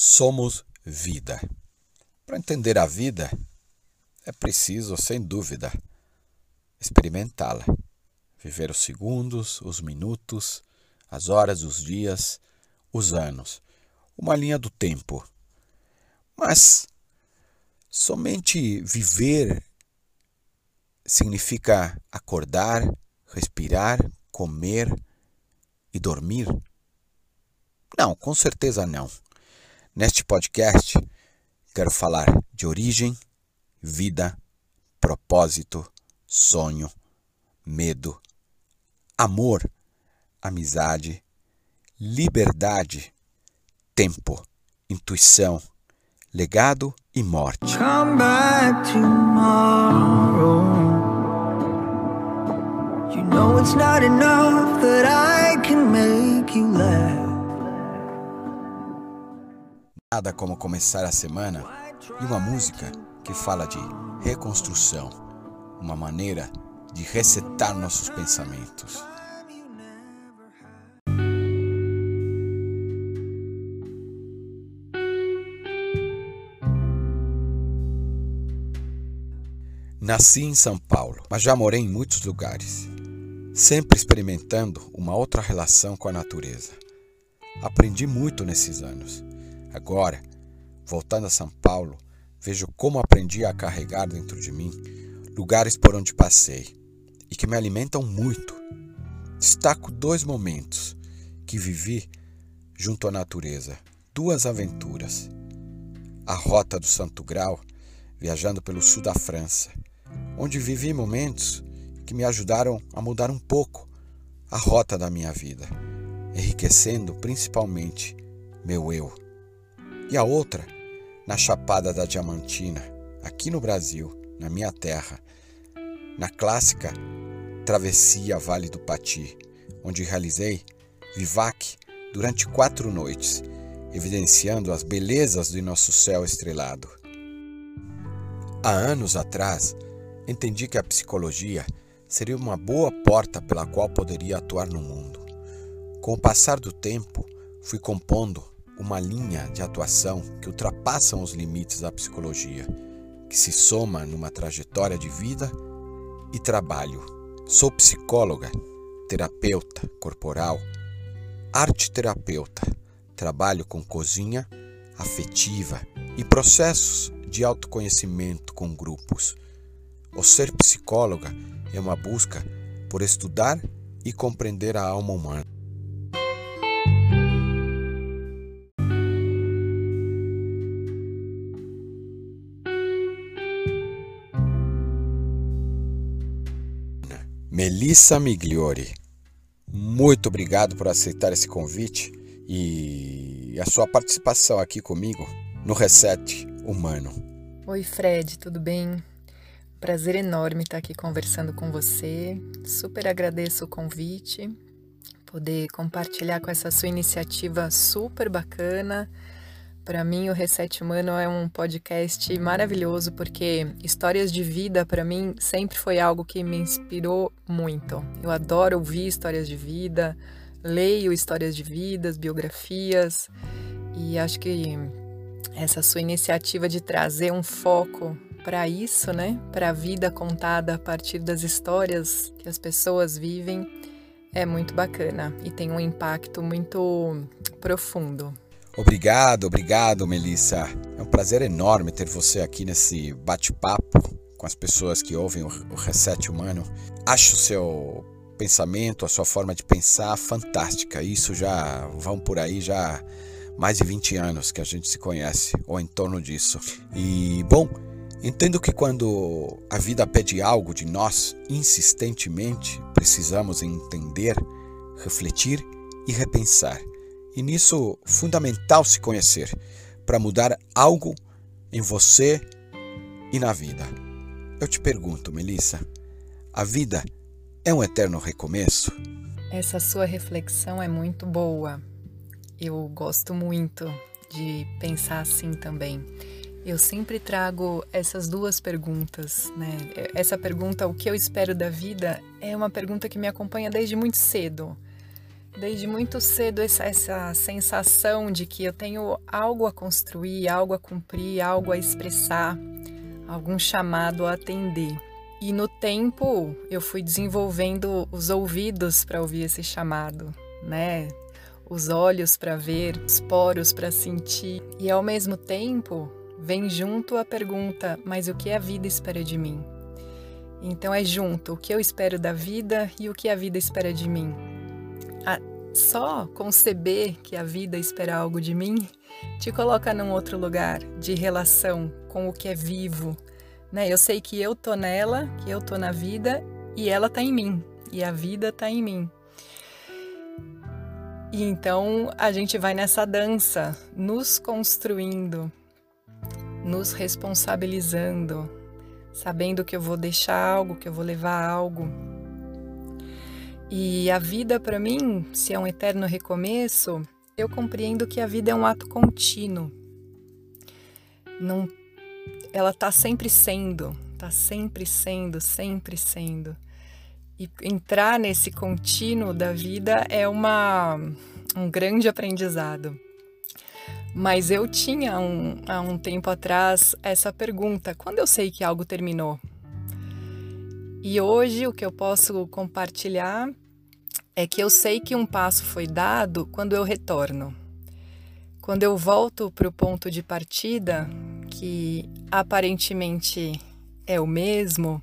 Somos vida. Para entender a vida, é preciso, sem dúvida, experimentá-la. Viver os segundos, os minutos, as horas, os dias, os anos. Uma linha do tempo. Mas somente viver significa acordar, respirar, comer e dormir? Não, com certeza não. Neste podcast, quero falar de origem, vida, propósito, sonho, medo, amor, amizade, liberdade, tempo, intuição, legado e morte. Come back tomorrow. You know it's not enough that I can make you laugh. Nada como começar a semana e uma música que fala de reconstrução, uma maneira de resetar nossos pensamentos. Nasci em São Paulo, mas já morei em muitos lugares, sempre experimentando uma outra relação com a natureza. Aprendi muito nesses anos Agora, voltando a São Paulo, vejo como aprendi a carregar dentro de mim lugares por onde passei e que me alimentam muito. Destaco dois momentos que vivi junto à natureza, duas aventuras. A Rota do Santo Grau, viajando pelo sul da França, onde vivi momentos que me ajudaram a mudar um pouco a rota da minha vida, enriquecendo principalmente meu eu e a outra na Chapada da Diamantina, aqui no Brasil, na minha terra, na clássica Travessia Vale do Pati, onde realizei vivac durante quatro noites, evidenciando as belezas do nosso céu estrelado. Há anos atrás, entendi que a psicologia seria uma boa porta pela qual poderia atuar no mundo. Com o passar do tempo, fui compondo uma linha de atuação que ultrapassam os limites da psicologia, que se soma numa trajetória de vida e trabalho. Sou psicóloga, terapeuta corporal, arte terapeuta. Trabalho com cozinha afetiva e processos de autoconhecimento com grupos. O ser psicóloga é uma busca por estudar e compreender a alma humana. Melissa Migliori, muito obrigado por aceitar esse convite e a sua participação aqui comigo no Reset Humano. Oi, Fred, tudo bem? Prazer enorme estar aqui conversando com você. Super agradeço o convite, poder compartilhar com essa sua iniciativa super bacana para mim, o Reset Humano é um podcast maravilhoso porque histórias de vida, para mim, sempre foi algo que me inspirou muito. Eu adoro ouvir histórias de vida, leio histórias de vidas, biografias, e acho que essa sua iniciativa de trazer um foco para isso, né, para a vida contada a partir das histórias que as pessoas vivem, é muito bacana e tem um impacto muito profundo. Obrigado, obrigado, Melissa. É um prazer enorme ter você aqui nesse bate-papo com as pessoas que ouvem o Reset Humano. Acho o seu pensamento, a sua forma de pensar fantástica. Isso já vão por aí já mais de 20 anos que a gente se conhece, ou em torno disso. E, bom, entendo que quando a vida pede algo de nós insistentemente, precisamos entender, refletir e repensar. E nisso, fundamental se conhecer para mudar algo em você e na vida. Eu te pergunto, Melissa, a vida é um eterno recomeço? Essa sua reflexão é muito boa. Eu gosto muito de pensar assim também. Eu sempre trago essas duas perguntas, né? Essa pergunta, o que eu espero da vida, é uma pergunta que me acompanha desde muito cedo. Desde muito cedo essa, sensação de que eu tenho algo a construir, algo a cumprir, algo a expressar, algum chamado a atender. E no tempo eu fui desenvolvendo os ouvidos para ouvir esse chamado, né? Os olhos para ver, os poros para sentir. E ao mesmo tempo vem junto a pergunta: mas o que a vida espera de mim? Então é junto o que eu espero da vida e o que a vida espera de mim. Só conceber que a vida espera algo de mim te coloca num outro lugar de relação com o que é vivo. Né? Eu sei que eu tô nela, que eu tô na vida e ela tá em mim e a vida tá em mim. E então a gente vai nessa dança, nos construindo, nos responsabilizando, sabendo que eu vou deixar algo, que eu vou levar algo. E a vida para mim, se é um eterno recomeço, eu compreendo que a vida é um ato contínuo. Não, ela está sempre sendo, está sempre sendo, sempre sendo. E entrar nesse contínuo da vida é uma, um grande aprendizado. Mas eu tinha um, há um tempo atrás essa pergunta: quando eu sei que algo terminou? E hoje o que eu posso compartilhar é que eu sei que um passo foi dado quando eu retorno. Quando eu volto para o ponto de partida, que aparentemente é o mesmo,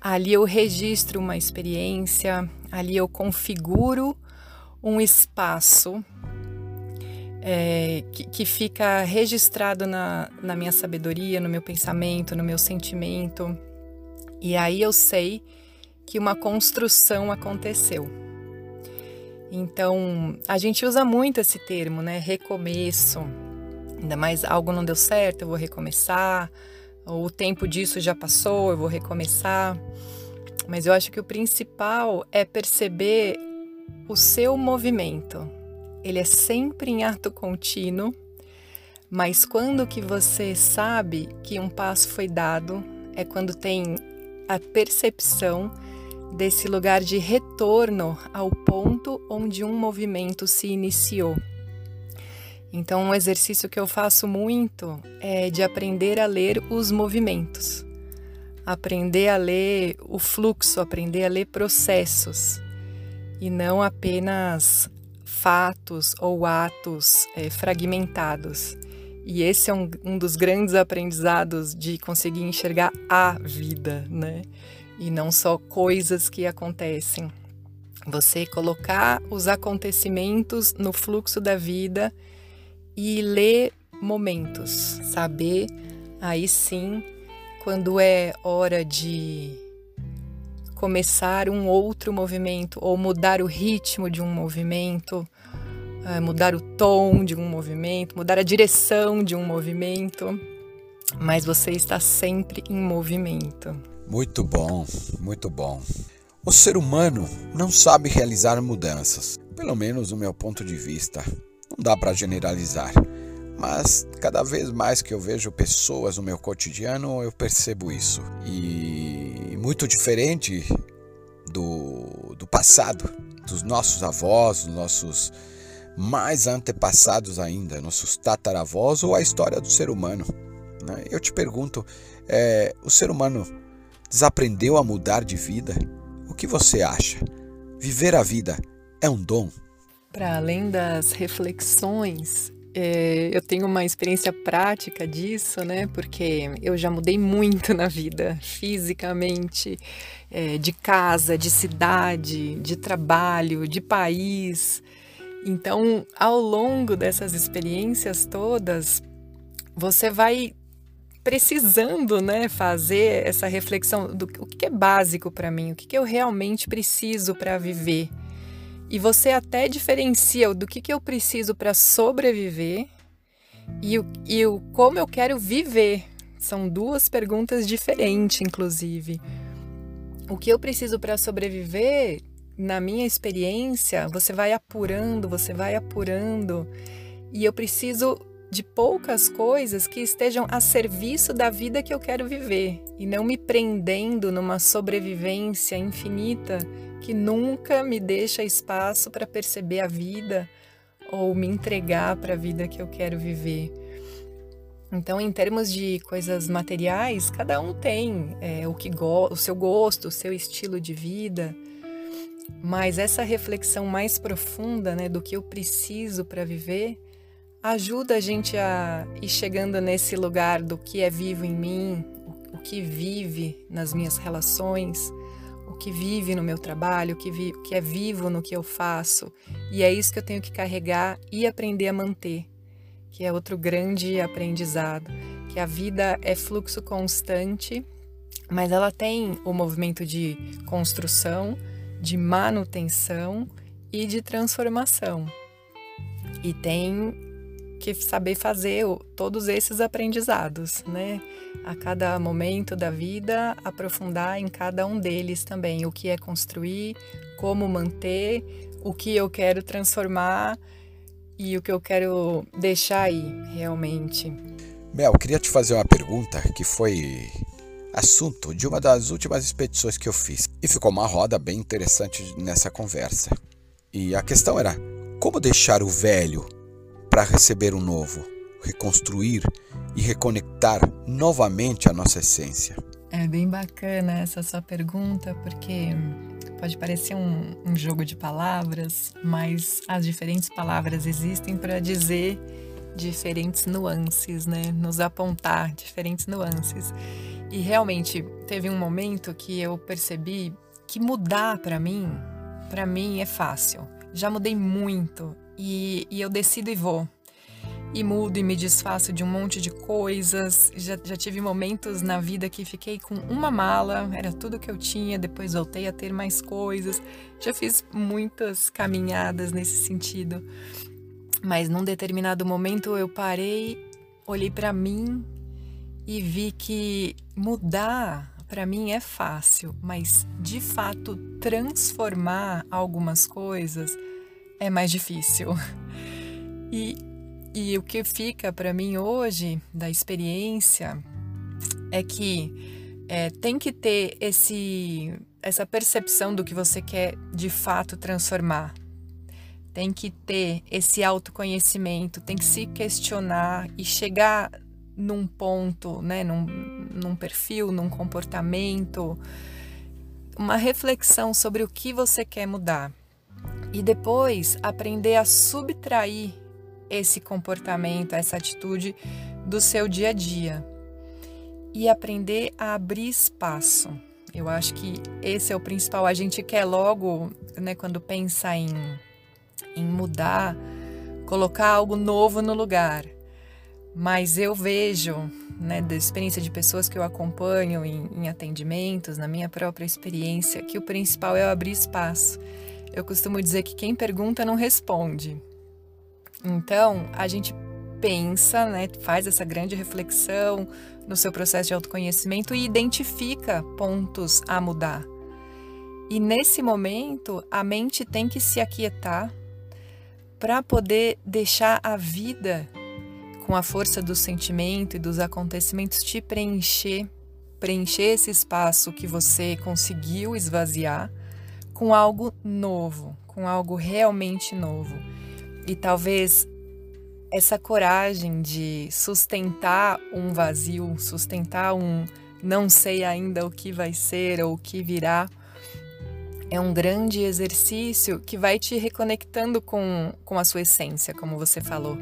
ali eu registro uma experiência, ali eu configuro um espaço é, que, que, fica registrado na, na minha sabedoria, no meu pensamento, no meu sentimento. E aí eu sei que uma construção aconteceu. Então, a gente usa muito esse termo, né? Recomeço. Ainda mais algo não deu certo, eu vou recomeçar. Ou o tempo disso já passou, eu vou recomeçar. Mas eu acho que o principal é perceber o seu movimento, ele é sempre em ato contínuo, mas quando que você sabe que um passo foi dado é quando tem a percepção desse lugar de retorno ao ponto onde um movimento se iniciou. Então, um exercício que eu faço muito é de aprender a ler os movimentos, aprender a ler o fluxo, aprender a ler processos e não apenas fatos ou atos é, fragmentados. E esse é um, um dos grandes aprendizados de conseguir enxergar a vida, né? E não só coisas que acontecem. Você colocar os acontecimentos no fluxo da vida e ler momentos, saber aí sim quando é hora de começar um outro movimento ou mudar o ritmo de um movimento, mudar o tom de um movimento, mudar a direção de um movimento, mas você está sempre em movimento. Muito bom, muito bom. O ser humano não sabe realizar mudanças, pelo menos do meu ponto de vista. Não dá para generalizar, mas cada vez mais que eu vejo pessoas no meu cotidiano, eu percebo isso. E muito diferente do, do passado, dos nossos avós, dos nossos mais antepassados ainda, nossos tataravós ou a história do ser humano. Né? Eu te pergunto, é, o ser humano desaprendeu a mudar de vida? O que você acha? Viver a vida é um dom? Para além das reflexões, é, eu tenho uma experiência prática disso, né? Porque eu já mudei muito na vida, fisicamente, é, de casa, de cidade, de trabalho, de país. Então, ao longo dessas experiências todas, você vai precisando, né, fazer essa reflexão do o que é básico para mim, o que eu realmente preciso para viver e você até diferencia do que, que eu preciso para sobreviver e o, e o como eu quero viver. São duas perguntas diferentes, inclusive. O que eu preciso para sobreviver, na minha experiência, você vai apurando, você vai apurando. E eu preciso de poucas coisas que estejam a serviço da vida que eu quero viver e não me prendendo numa sobrevivência infinita que nunca me deixa espaço para perceber a vida ou me entregar para a vida que eu quero viver. Então, em termos de coisas materiais, cada um tem é, o que o seu gosto, o seu estilo de vida, mas essa reflexão mais profunda, né, do que eu preciso para viver, ajuda a gente a ir chegando nesse lugar do que é vivo em mim, o que vive nas minhas relações, o que vive no meu trabalho, o que, vi, o que é vivo no que eu faço. E é isso que eu tenho que carregar e aprender a manter, que é outro grande aprendizado, que a vida é fluxo constante, mas ela tem o movimento de construção, de manutenção e de transformação. E tem que saber fazer todos esses aprendizados, né? A cada momento da vida, aprofundar em cada um deles também, o que é construir, como manter, o que eu quero transformar e o que eu quero deixar aí, realmente. Mel, queria te fazer uma pergunta que foi assunto de uma das últimas expedições que eu fiz. E ficou uma roda bem interessante nessa conversa. E a questão era: como deixar o velho para receber o novo, reconstruir e reconectar novamente a nossa essência? É bem bacana essa sua pergunta, porque pode parecer um, um jogo de palavras, mas as diferentes palavras existem para dizer diferentes nuances, né? Nos apontar diferentes nuances. E realmente teve um momento que eu percebi que mudar para mim, para mim é fácil. Já mudei muito e, e eu decido e vou. E mudo e me desfaço de um monte de coisas. Já, já tive momentos na vida que fiquei com uma mala, era tudo que eu tinha, depois voltei a ter mais coisas. Já fiz muitas caminhadas nesse sentido. Mas num determinado momento eu parei, olhei para mim e vi que mudar para mim é fácil, mas de fato transformar algumas coisas é mais difícil. E, e o que fica para mim hoje da experiência é que é, tem que ter esse, essa percepção do que você quer de fato transformar. Tem que ter esse autoconhecimento, tem que se questionar e chegar num ponto, né, num, num perfil, num comportamento, uma reflexão sobre o que você quer mudar e depois aprender a subtrair esse comportamento, essa atitude do seu dia a dia e aprender a abrir espaço. Eu acho que esse é o principal. A gente quer logo, né, quando pensa em, em mudar, colocar algo novo no lugar. Mas eu vejo, né, da experiência de pessoas que eu acompanho em, em atendimentos, na minha própria experiência, que o principal é abrir espaço. Eu costumo dizer que quem pergunta não responde. Então, a gente pensa, né, faz essa grande reflexão no seu processo de autoconhecimento e identifica pontos a mudar. E nesse momento, a mente tem que se aquietar para poder deixar a vida com a força do sentimento e dos acontecimentos te preencher, preencher esse espaço que você conseguiu esvaziar com algo novo, com algo realmente novo. E talvez essa coragem de sustentar um vazio, sustentar um não sei ainda o que vai ser ou o que virá, é um grande exercício que vai te reconectando com, com a sua essência, como você falou.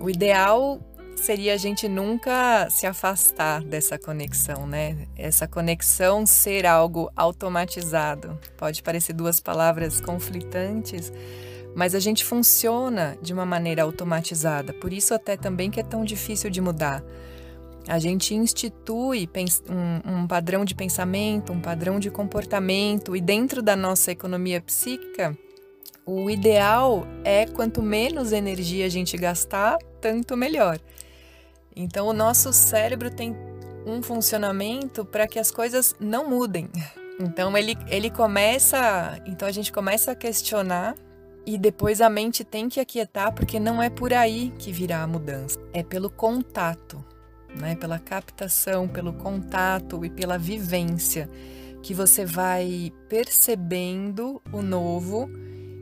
O ideal seria a gente nunca se afastar dessa conexão, né? Essa conexão ser algo automatizado. Pode parecer duas palavras conflitantes, mas a gente funciona de uma maneira automatizada. Por isso até também que é tão difícil de mudar. A gente institui um, padrão de pensamento, um padrão de comportamento, e dentro da nossa economia psíquica, o ideal é quanto menos energia a gente gastar, tanto melhor. Então, o nosso cérebro tem um funcionamento para que as coisas não mudem. Então, ele, ele começa. Então, a gente começa a questionar e depois a mente tem que aquietar, porque não é por aí que virá a mudança. É pelo contato, né? pela captação, pelo contato e pela vivência que você vai percebendo o novo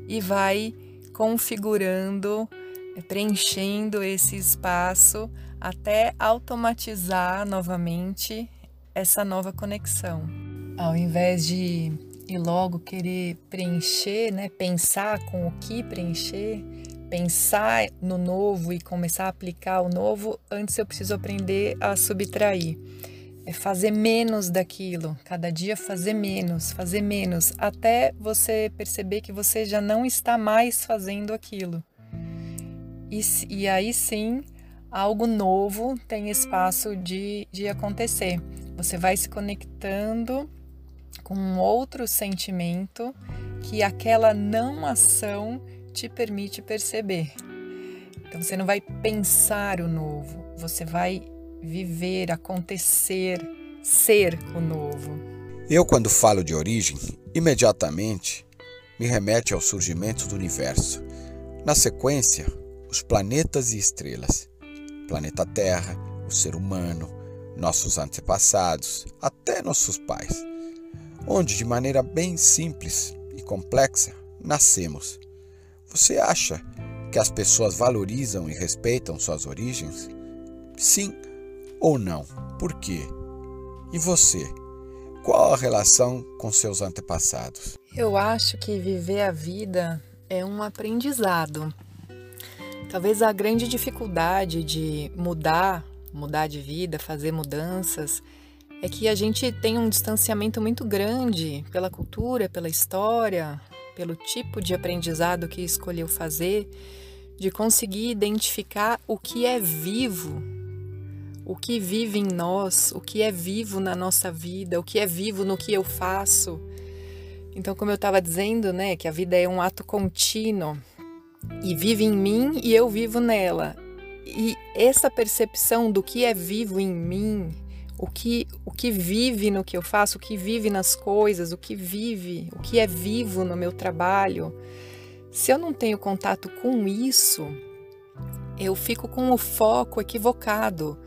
e vai configurando, é, preenchendo esse espaço até automatizar novamente essa nova conexão. Ao invés de ir logo querer preencher, né, pensar com o que preencher, pensar no novo e começar a aplicar o novo, antes eu preciso aprender a subtrair. É fazer menos daquilo, cada dia fazer menos, fazer menos, até você perceber que você já não está mais fazendo aquilo. E, e aí sim, algo novo tem espaço de, de acontecer. Você vai se conectando com um outro sentimento que aquela não ação te permite perceber. Então você não vai pensar o novo, você vai viver, acontecer, ser o novo. Eu, quando falo de origem, imediatamente me remete ao surgimento do universo. Na sequência, os planetas e estrelas. Planeta Terra, o ser humano, nossos antepassados, até nossos pais. Onde, de maneira bem simples e complexa, nascemos. Você acha que as pessoas valorizam e respeitam suas origens? Sim ou não? Por quê? E você? Qual a relação com seus antepassados? Eu acho que viver a vida é um aprendizado. Talvez a grande dificuldade de mudar, mudar de vida, fazer mudanças, é que a gente tem um distanciamento muito grande pela cultura, pela história, pelo tipo de aprendizado que escolheu fazer, de conseguir identificar o que é vivo, o que vive em nós, o que é vivo na nossa vida, o que é vivo no que eu faço. Então, como eu estava dizendo, né, que a vida é um ato contínuo e vive em mim e eu vivo nela. E essa percepção do que é vivo em mim, o que, o que vive no que eu faço, o que vive nas coisas, o que vive, o que é vivo no meu trabalho. Se eu não tenho contato com isso, eu fico com o foco equivocado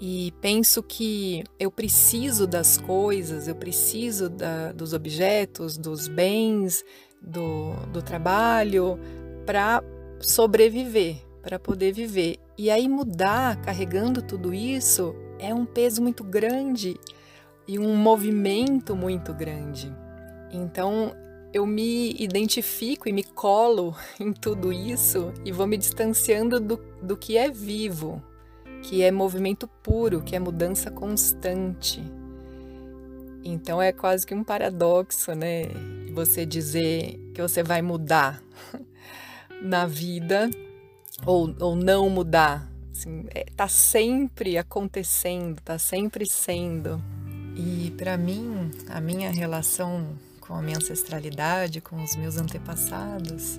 e penso que eu preciso das coisas, eu preciso da, dos objetos, dos bens, do, do trabalho para sobreviver, para poder viver. E aí mudar carregando tudo isso é um peso muito grande e um movimento muito grande. Então eu me identifico e me colo em tudo isso e vou me distanciando do, do que é vivo, que é movimento puro, que é mudança constante. Então é quase que um paradoxo, né? Você dizer que você vai mudar na vida ou, ou não mudar Assim, é, tá sempre acontecendo, tá sempre sendo. E para mim, a minha relação com a minha ancestralidade, com os meus antepassados,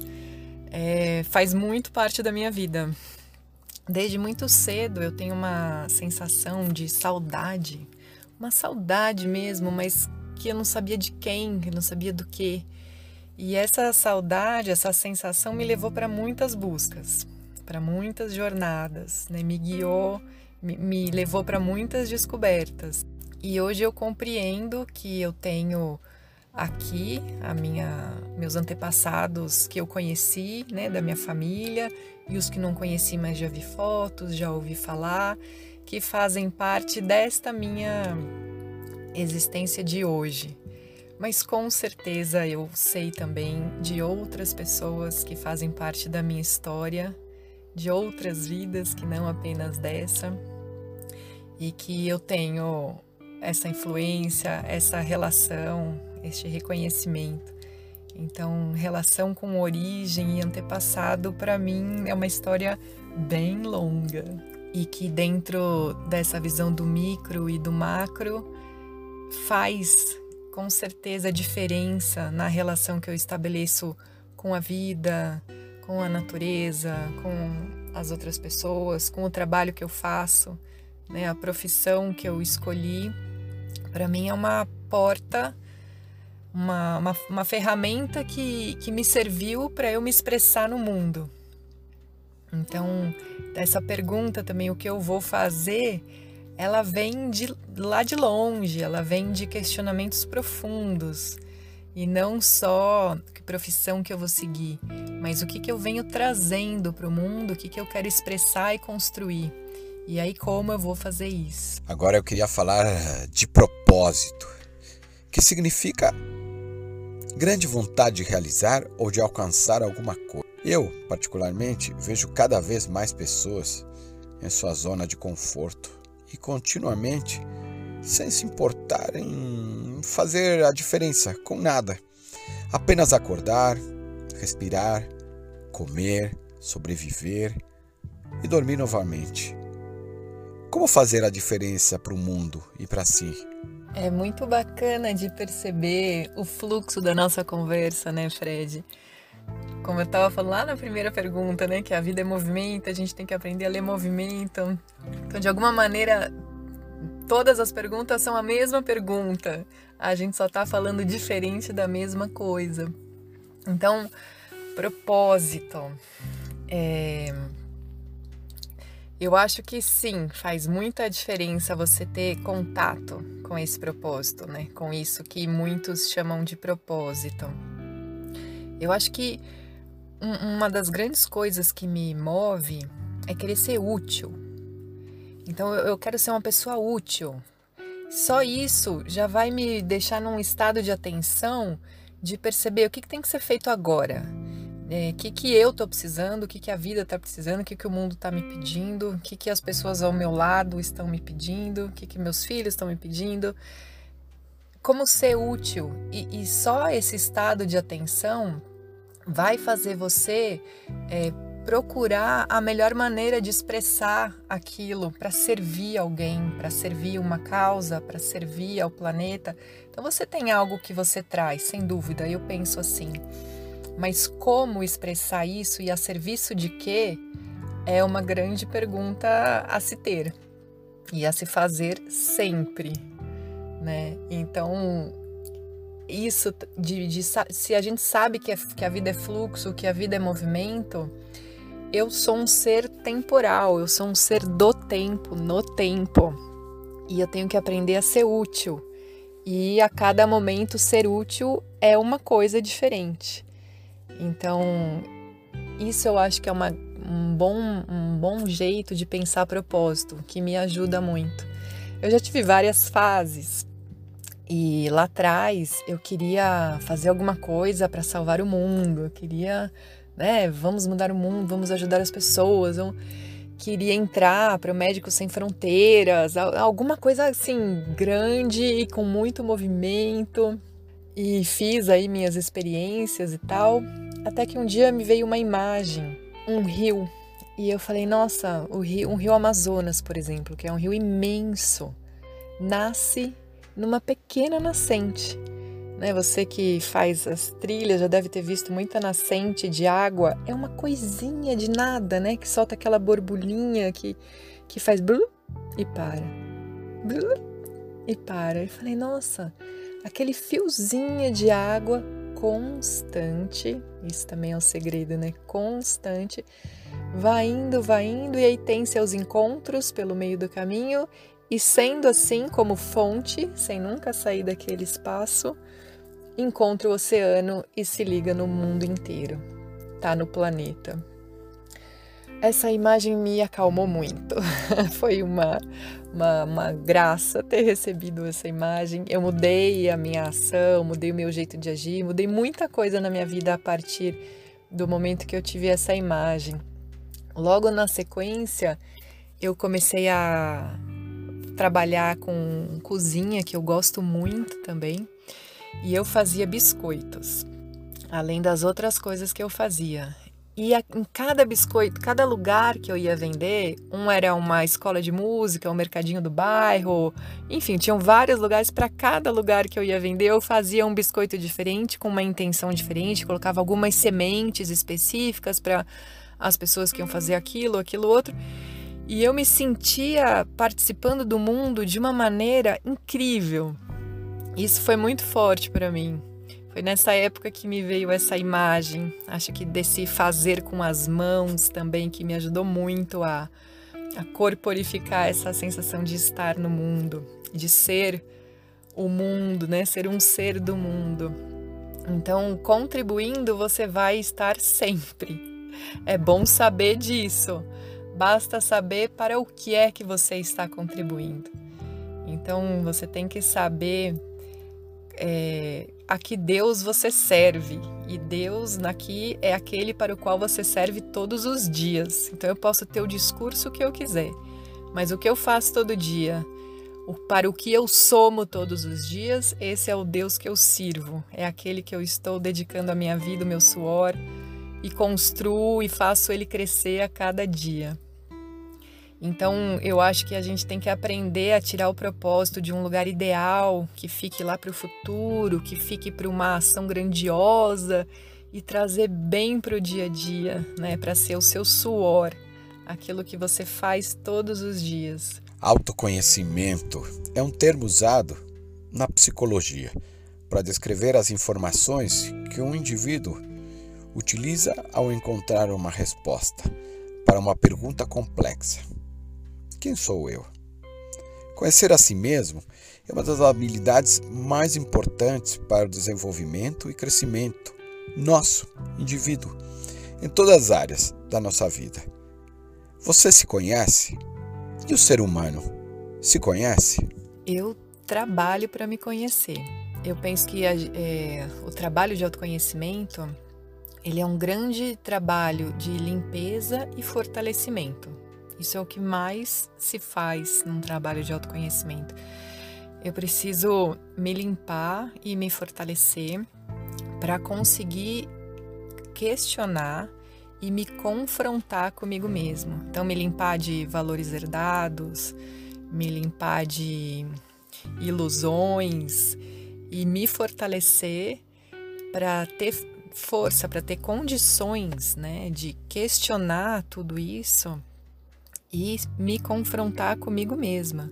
é, faz muito parte da minha vida. Desde muito cedo eu tenho uma sensação de saudade, uma saudade mesmo, mas que eu não sabia de quem, eu não sabia do que. E essa saudade, essa sensação me levou para muitas buscas para muitas jornadas, né? me guiou, me, me levou para muitas descobertas. E hoje eu compreendo que eu tenho aqui a minha meus antepassados que eu conheci, né, da minha família, e os que não conheci, mas já vi fotos, já ouvi falar, que fazem parte desta minha existência de hoje. Mas com certeza eu sei também de outras pessoas que fazem parte da minha história de outras vidas que não apenas dessa, e que eu tenho essa influência, essa relação, este reconhecimento. Então, relação com origem e antepassado, para mim, é uma história bem longa e que, dentro dessa visão do micro e do macro, faz com certeza diferença na relação que eu estabeleço com a vida, com a natureza, com as outras pessoas, com o trabalho que eu faço, né? A profissão que eu escolhi, para mim é uma porta, uma, uma, uma ferramenta que, que me serviu para eu me expressar no mundo. Então, essa pergunta também, o que eu vou fazer, ela vem de lá de longe, ela vem de questionamentos profundos e não só que profissão que eu vou seguir, mas o que, que eu venho trazendo para o mundo, o que, que eu quero expressar e construir. E aí, como eu vou fazer isso? Agora eu queria falar de propósito, que significa grande vontade de realizar ou de alcançar alguma coisa. Eu, particularmente, vejo cada vez mais pessoas em sua zona de conforto e continuamente sem se importar em fazer a diferença com nada. Apenas acordar, respirar, comer, sobreviver e dormir novamente. Como fazer a diferença para o mundo e para si? É muito bacana de perceber o fluxo da nossa conversa, né, Fred? Como eu estava falando lá na primeira pergunta, né, que a vida é movimento, a gente tem que aprender a ler movimento. Então, de alguma maneira, todas as perguntas são a mesma pergunta. A gente só está falando diferente da mesma coisa. Então, propósito. É eu acho que sim, faz muita diferença você ter contato com esse propósito, né? Com isso que muitos chamam de propósito. Eu acho que uma das grandes coisas que me move é querer ser útil. Então eu quero ser uma pessoa útil. Só isso já vai me deixar num estado de atenção de perceber o que, tem que ser feito agora o é, que, que eu estou precisando, o que, que a vida está precisando, o que, que o mundo está me pedindo, o que, que as pessoas ao meu lado estão me pedindo, o que, que meus filhos estão me pedindo. Como ser útil. E, e, só esse estado de atenção vai fazer você é, procurar a melhor maneira de expressar aquilo para servir alguém, para servir uma causa, para servir ao planeta. Então você tem algo que você traz, sem dúvida. Eu penso assim. Mas como expressar isso e a serviço de quê é uma grande pergunta a se ter e a se fazer sempre, né? Então, isso de, de se a gente sabe que, é, que a vida é fluxo, que a vida é movimento, eu sou um ser temporal, eu sou um ser do tempo, no tempo. E eu tenho que aprender a ser útil. E a cada momento ser útil é uma coisa diferente. Então, isso eu acho que é uma, um, bom, um bom jeito de pensar propósito, que me ajuda muito. Eu já tive várias fases e lá atrás eu queria fazer alguma coisa para salvar o mundo, eu queria, né, vamos mudar o mundo, vamos ajudar as pessoas. Eu queria entrar para o Médicos Sem Fronteiras, alguma coisa assim grande e com muito movimento. E fiz aí minhas experiências e tal. Até que um dia me veio uma imagem, um rio, e eu falei: nossa, o rio, um rio Amazonas, por exemplo, que é um rio imenso, nasce numa pequena nascente. Né? Você que faz as trilhas já deve ter visto muita nascente de água. É uma coisinha de nada, né? Que solta aquela borbulhinha que, que faz blu e para. Blu e para. Eu falei, nossa, aquele fiozinho de água constante, isso também é um segredo, né? Constante, vai indo, vai indo, e aí tem seus encontros pelo meio do caminho, e sendo assim como fonte, sem nunca sair daquele espaço, encontra o oceano e se liga no mundo inteiro, tá no planeta. Essa imagem me acalmou muito. Foi uma, uma, uma, graça ter recebido essa imagem. Eu mudei a minha ação, mudei o meu jeito de agir, mudei muita coisa na minha vida a partir do momento que eu tive essa imagem. Logo na sequência, eu comecei a trabalhar com cozinha, que eu gosto muito também, e eu fazia biscoitos, além das outras coisas que eu fazia. E a, em cada biscoito, cada lugar que eu ia vender, um era uma escola de música, um mercadinho do bairro, enfim, tinham vários lugares. Para cada lugar que eu ia vender, eu fazia um biscoito diferente, com uma intenção diferente, colocava algumas sementes específicas para as pessoas que iam fazer aquilo, aquilo outro. E eu me sentia participando do mundo de uma maneira incrível. Isso foi muito forte para mim. Foi nessa época que me veio essa imagem, acho que desse fazer com as mãos também, que me ajudou muito a, a corporificar essa sensação de estar no mundo, de ser o mundo, né? Ser um ser do mundo. Então, contribuindo, você vai estar sempre. É bom saber disso. Basta saber para o que é que você está contribuindo. Então, você tem que saber é, a que Deus você serve. E Deus aqui é aquele para o qual você serve todos os dias. Então eu posso ter o discurso que eu quiser, mas o que eu faço todo dia, o, para o que eu somo todos os dias, esse é o Deus que eu sirvo. É aquele que eu estou dedicando a minha vida, o meu suor, e construo e faço ele crescer a cada dia. Então, eu acho que a gente tem que aprender a tirar o propósito de um lugar ideal, que fique lá para o futuro, que fique para uma ação grandiosa e trazer bem para o dia a dia, né? Para ser o seu suor, aquilo que você faz todos os dias. Autoconhecimento é um termo usado na psicologia para descrever as informações que um indivíduo utiliza ao encontrar uma resposta para uma pergunta complexa. Quem sou eu? Conhecer a si mesmo é uma das habilidades mais importantes para o desenvolvimento e crescimento nosso, indivíduo, em todas as áreas da nossa vida. Você se conhece? E o ser humano se conhece? Eu trabalho para me conhecer. Eu penso que é, o trabalho de autoconhecimento ele é um grande trabalho de limpeza e fortalecimento. Isso é o que mais se faz num trabalho de autoconhecimento. Eu preciso me limpar e me fortalecer para conseguir questionar e me confrontar comigo mesmo. Então, me limpar de valores herdados, me limpar de ilusões e me fortalecer para ter força, para ter condições, né, de questionar tudo isso e me confrontar comigo mesma.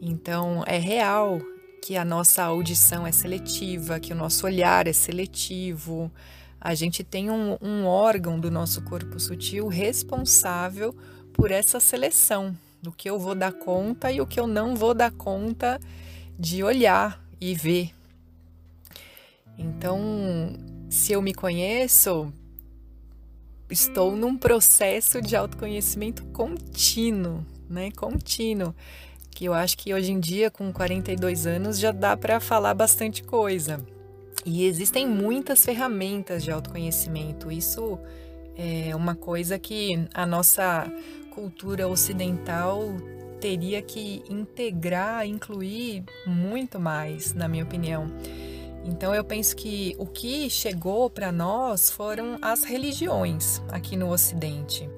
Então, é real que a nossa audição é seletiva, que o nosso olhar é seletivo. A gente tem um, um órgão do nosso corpo sutil responsável por essa seleção do que eu vou dar conta e o que eu não vou dar conta de olhar e ver. Então, se eu me conheço, estou num processo de autoconhecimento contínuo, né? Contínuo. Que eu acho que hoje em dia, com 42 anos, já dá para falar bastante coisa. E existem muitas ferramentas de autoconhecimento. Isso é uma coisa que a nossa cultura ocidental teria que integrar, incluir muito mais, na minha opinião. Então eu penso que o que chegou para nós foram as religiões aqui no Ocidente.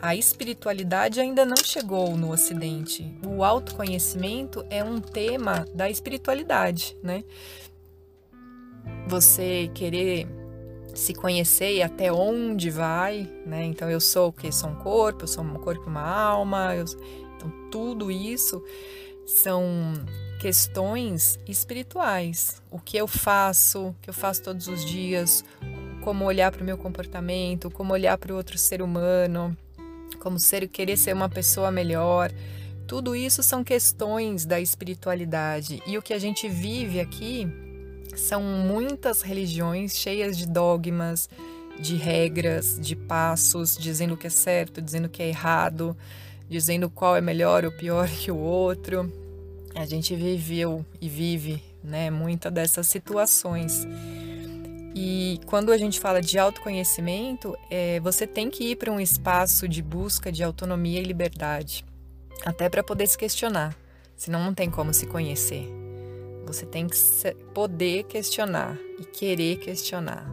A espiritualidade ainda não chegou no Ocidente. O autoconhecimento é um tema da espiritualidade, né? Você querer se conhecer e até onde vai, né? Então eu sou o que? Sou um corpo, eu sou um corpo uma alma. Eu... Então tudo isso são questões espirituais. O que eu faço, o que eu faço todos os dias, como olhar para o meu comportamento, como olhar para o outro ser humano, como ser querer ser uma pessoa melhor. Tudo isso são questões da espiritualidade. E o que a gente vive aqui são muitas religiões cheias de dogmas, de regras, de passos, dizendo o que é certo, dizendo o que é errado, dizendo qual é melhor ou pior que o outro. A gente viveu e vive, né, muitas dessas situações. E quando a gente fala de autoconhecimento, é, você tem que ir para um espaço de busca de autonomia e liberdade, até para poder se questionar, senão não tem como se conhecer. Você tem que poder questionar e querer questionar.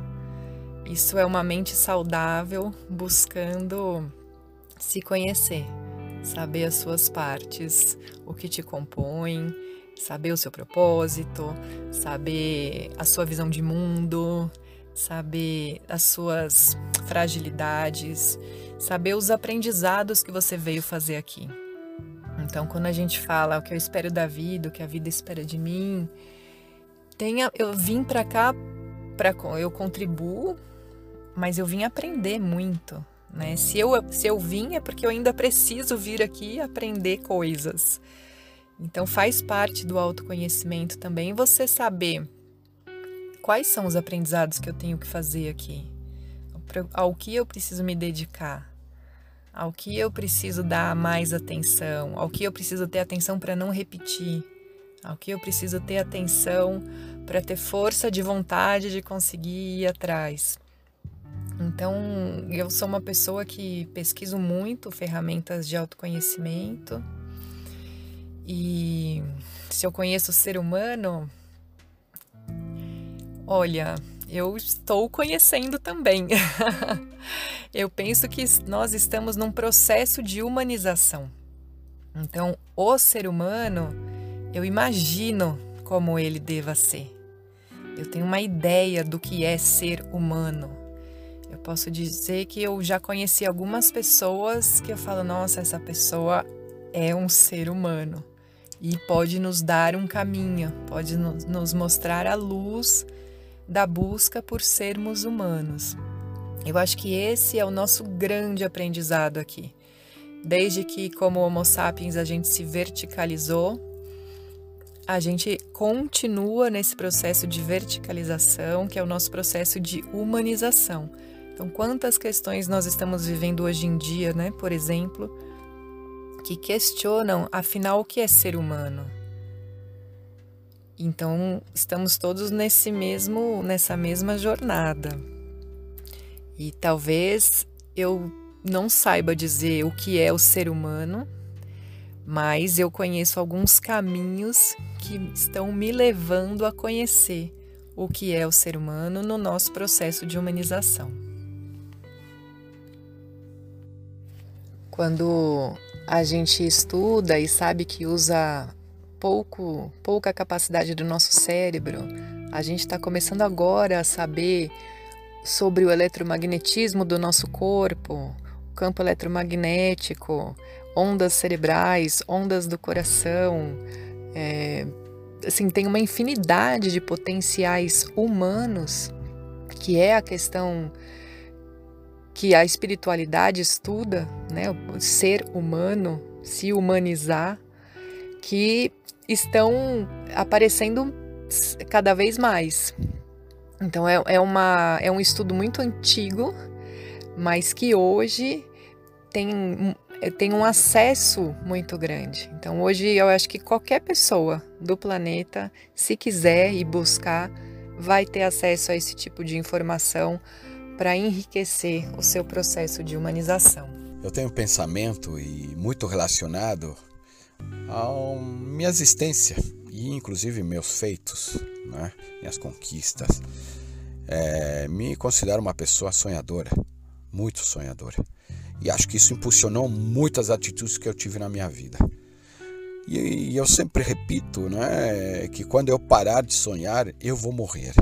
Isso é uma mente saudável buscando se conhecer saber as suas partes, o que te compõe, saber o seu propósito, saber a sua visão de mundo, saber as suas fragilidades, saber os aprendizados que você veio fazer aqui. Então, quando a gente fala o que eu espero da vida, o que a vida espera de mim, tenha, eu vim para cá para eu contribuo, mas eu vim aprender muito, Né? Se, eu, se eu vim é porque eu ainda preciso vir aqui aprender coisas. Então faz parte do autoconhecimento também você saber quais são os aprendizados que eu tenho que fazer aqui, ao que eu preciso me dedicar, ao que eu preciso dar mais atenção, ao que eu preciso ter atenção para não repetir, ao que eu preciso ter atenção para ter força de vontade de conseguir ir atrás. Então, eu sou uma pessoa que pesquiso muito ferramentas de autoconhecimento. E se eu conheço o ser humano, olha, eu estou conhecendo também. eu penso que nós estamos num processo de humanização. Então, o ser humano, eu imagino como ele deva ser. Eu tenho uma ideia do que é ser humano. Posso dizer que eu já conheci algumas pessoas que eu falo, nossa, essa pessoa é um ser humano e pode nos dar um caminho, pode nos mostrar a luz da busca por sermos humanos. Eu acho que esse é o nosso grande aprendizado aqui. Desde que, como Homo sapiens, a gente se verticalizou a gente continua nesse processo de verticalização, que é o nosso processo de humanização. Então, quantas questões nós estamos vivendo hoje em dia, né, por exemplo, que questionam, afinal, o que é ser humano? Então, estamos todos nesse mesmo, nessa mesma jornada. E talvez eu não saiba dizer o que é o ser humano, mas eu conheço alguns caminhos que estão me levando a conhecer o que é o ser humano no nosso processo de humanização. Quando a gente estuda e sabe que usa pouco, pouca capacidade do nosso cérebro, a gente está começando agora a saber sobre o eletromagnetismo do nosso corpo, o campo eletromagnético, ondas cerebrais, ondas do coração, é, assim, tem uma infinidade de potenciais humanos, que é a questão que a espiritualidade estuda, né, o ser humano, se humanizar, que estão aparecendo cada vez mais. Então é, é, uma, é um estudo muito antigo, mas que hoje tem tem um acesso muito grande. Então, hoje eu acho que qualquer pessoa do planeta, se quiser e buscar, vai ter acesso a esse tipo de informação para enriquecer o seu processo de humanização. Eu tenho um pensamento e muito relacionado à minha existência e inclusive meus feitos, né? minhas conquistas. É, me considero uma pessoa sonhadora, muito sonhadora. E acho que isso impulsionou muitas atitudes que eu tive na minha vida. E, e eu sempre repito né, que quando eu parar de sonhar, eu vou morrer.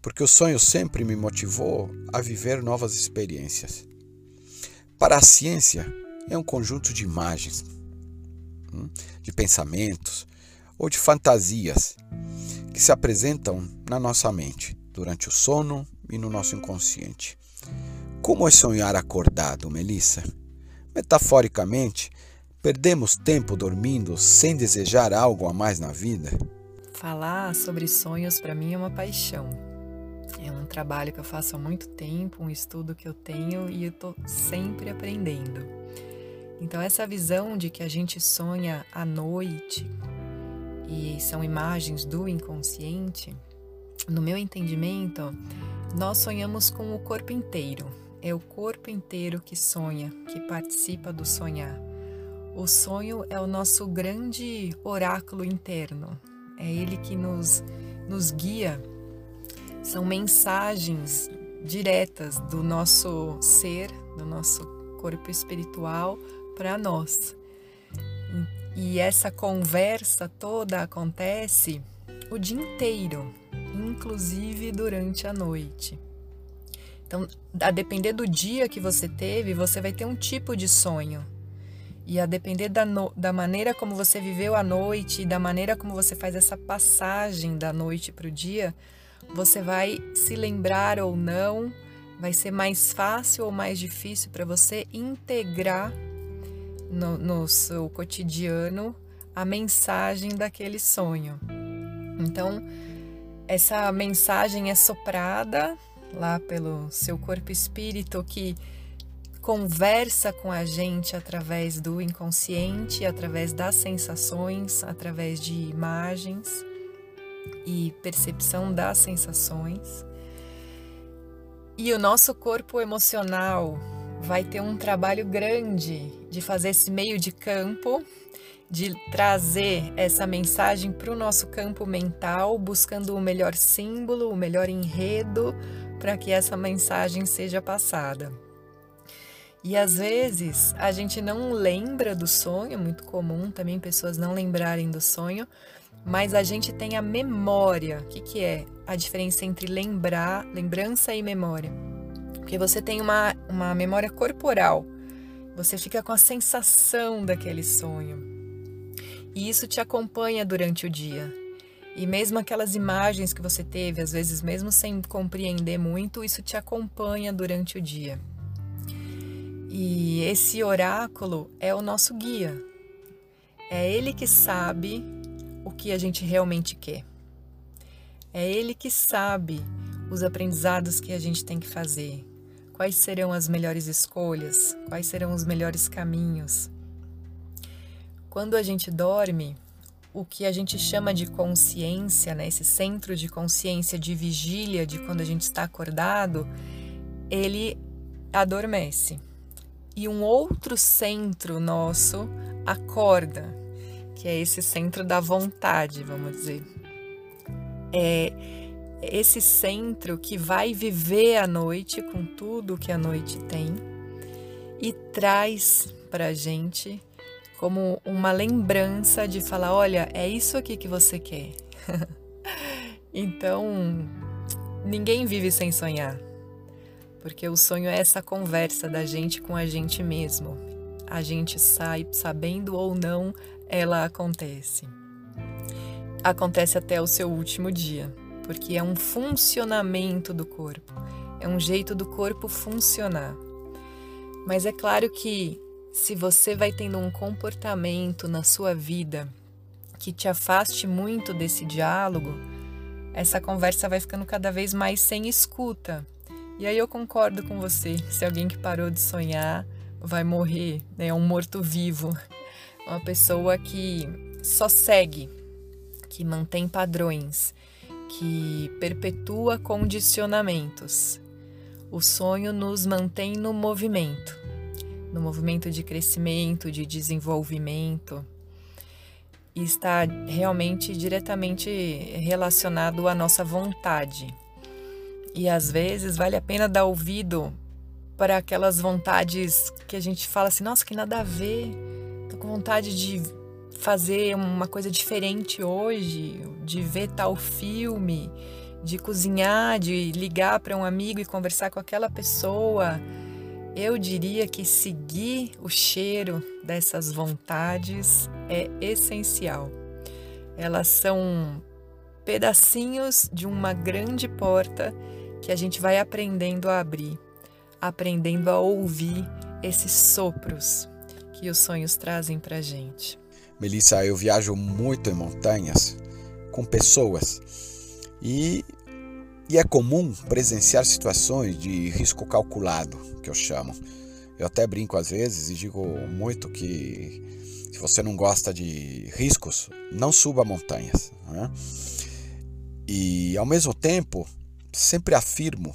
Porque o sonho sempre me motivou a viver novas experiências. Para a ciência, é um conjunto de imagens, hum, de pensamentos ou de fantasias que se apresentam na nossa mente durante o sono e no nosso inconsciente. Como é sonhar acordado, Melissa? Metaforicamente, perdemos tempo dormindo sem desejar algo a mais na vida? Falar sobre sonhos para mim é uma paixão. É um trabalho que eu faço há muito tempo, um estudo que eu tenho e eu estou sempre aprendendo. Então, essa visão de que a gente sonha à noite e são imagens do inconsciente, no meu entendimento, nós sonhamos com o corpo inteiro, é o corpo inteiro que sonha, que participa do sonhar. O sonho é o nosso grande oráculo interno. É ele que nos, nos guia. São mensagens diretas do nosso ser, do nosso corpo espiritual para nós. E essa conversa toda acontece o dia inteiro, inclusive durante a noite. Então, a depender do dia que você teve, você vai ter um tipo de sonho. E a depender da, no, da maneira como você viveu a noite, da maneira como você faz essa passagem da noite para o dia, você vai se lembrar ou não vai ser mais fácil ou mais difícil para você integrar no, no seu cotidiano a mensagem daquele sonho. Então, essa mensagem é soprada lá pelo seu corpo espírito que conversa com a gente através do inconsciente, através das sensações, através de imagens e percepção das sensações. E o nosso corpo emocional vai ter um trabalho grande de fazer esse meio de campo, de trazer essa mensagem para o nosso campo mental, buscando o melhor símbolo, o melhor enredo para que essa mensagem seja passada. E às vezes a gente não lembra do sonho, é muito comum também pessoas não lembrarem do sonho, mas a gente tem a memória. O que, que é a diferença entre lembrar, lembrança e memória? Porque você tem uma, uma memória corporal, você fica com a sensação daquele sonho. E isso te acompanha durante o dia. E mesmo aquelas imagens que você teve, às vezes mesmo sem compreender muito, isso te acompanha durante o dia. E esse oráculo é o nosso guia. É ele que sabe o que a gente realmente quer. É ele que sabe os aprendizados que a gente tem que fazer. Quais serão as melhores escolhas? Quais serão os melhores caminhos? Quando a gente dorme, o que a gente chama de consciência, né, esse centro de consciência de vigília de quando a gente está acordado, ele adormece e um outro centro nosso acorda, que é esse centro da vontade, vamos dizer. É esse centro que vai viver a noite com tudo que a noite tem e traz para gente como uma lembrança de falar: olha, é isso aqui que você quer. então, ninguém vive sem sonhar porque o sonho é essa conversa da gente com a gente mesmo. A gente sai sabendo ou não, ela acontece. Acontece até o seu último dia, porque é um funcionamento do corpo, é um jeito do corpo funcionar. Mas é claro que se você vai tendo um comportamento na sua vida que te afaste muito desse diálogo, essa conversa vai ficando cada vez mais sem escuta e aí eu concordo com você. Se alguém que parou de sonhar vai morrer, né? é um morto-vivo. Uma pessoa que só segue, que mantém padrões, que perpetua condicionamentos. O sonho nos mantém no movimento, no movimento de crescimento, de desenvolvimento, e está realmente diretamente relacionado à nossa vontade. E às vezes vale a pena dar ouvido para aquelas vontades que a gente fala assim: nossa, que nada a ver, vontade de fazer uma coisa diferente hoje, de ver tal filme, de cozinhar, de ligar para um amigo e conversar com aquela pessoa. Eu diria que seguir o cheiro dessas vontades é essencial. Elas são pedacinhos de uma grande porta que a gente vai aprendendo a abrir, aprendendo a ouvir esses sopros que os sonhos trazem para gente. Melissa, eu viajo muito em montanhas com pessoas e, e é comum presenciar situações de risco calculado, que eu chamo. Eu até brinco às vezes e digo muito que se você não gosta de riscos, não suba montanhas. Né? E ao mesmo tempo, sempre afirmo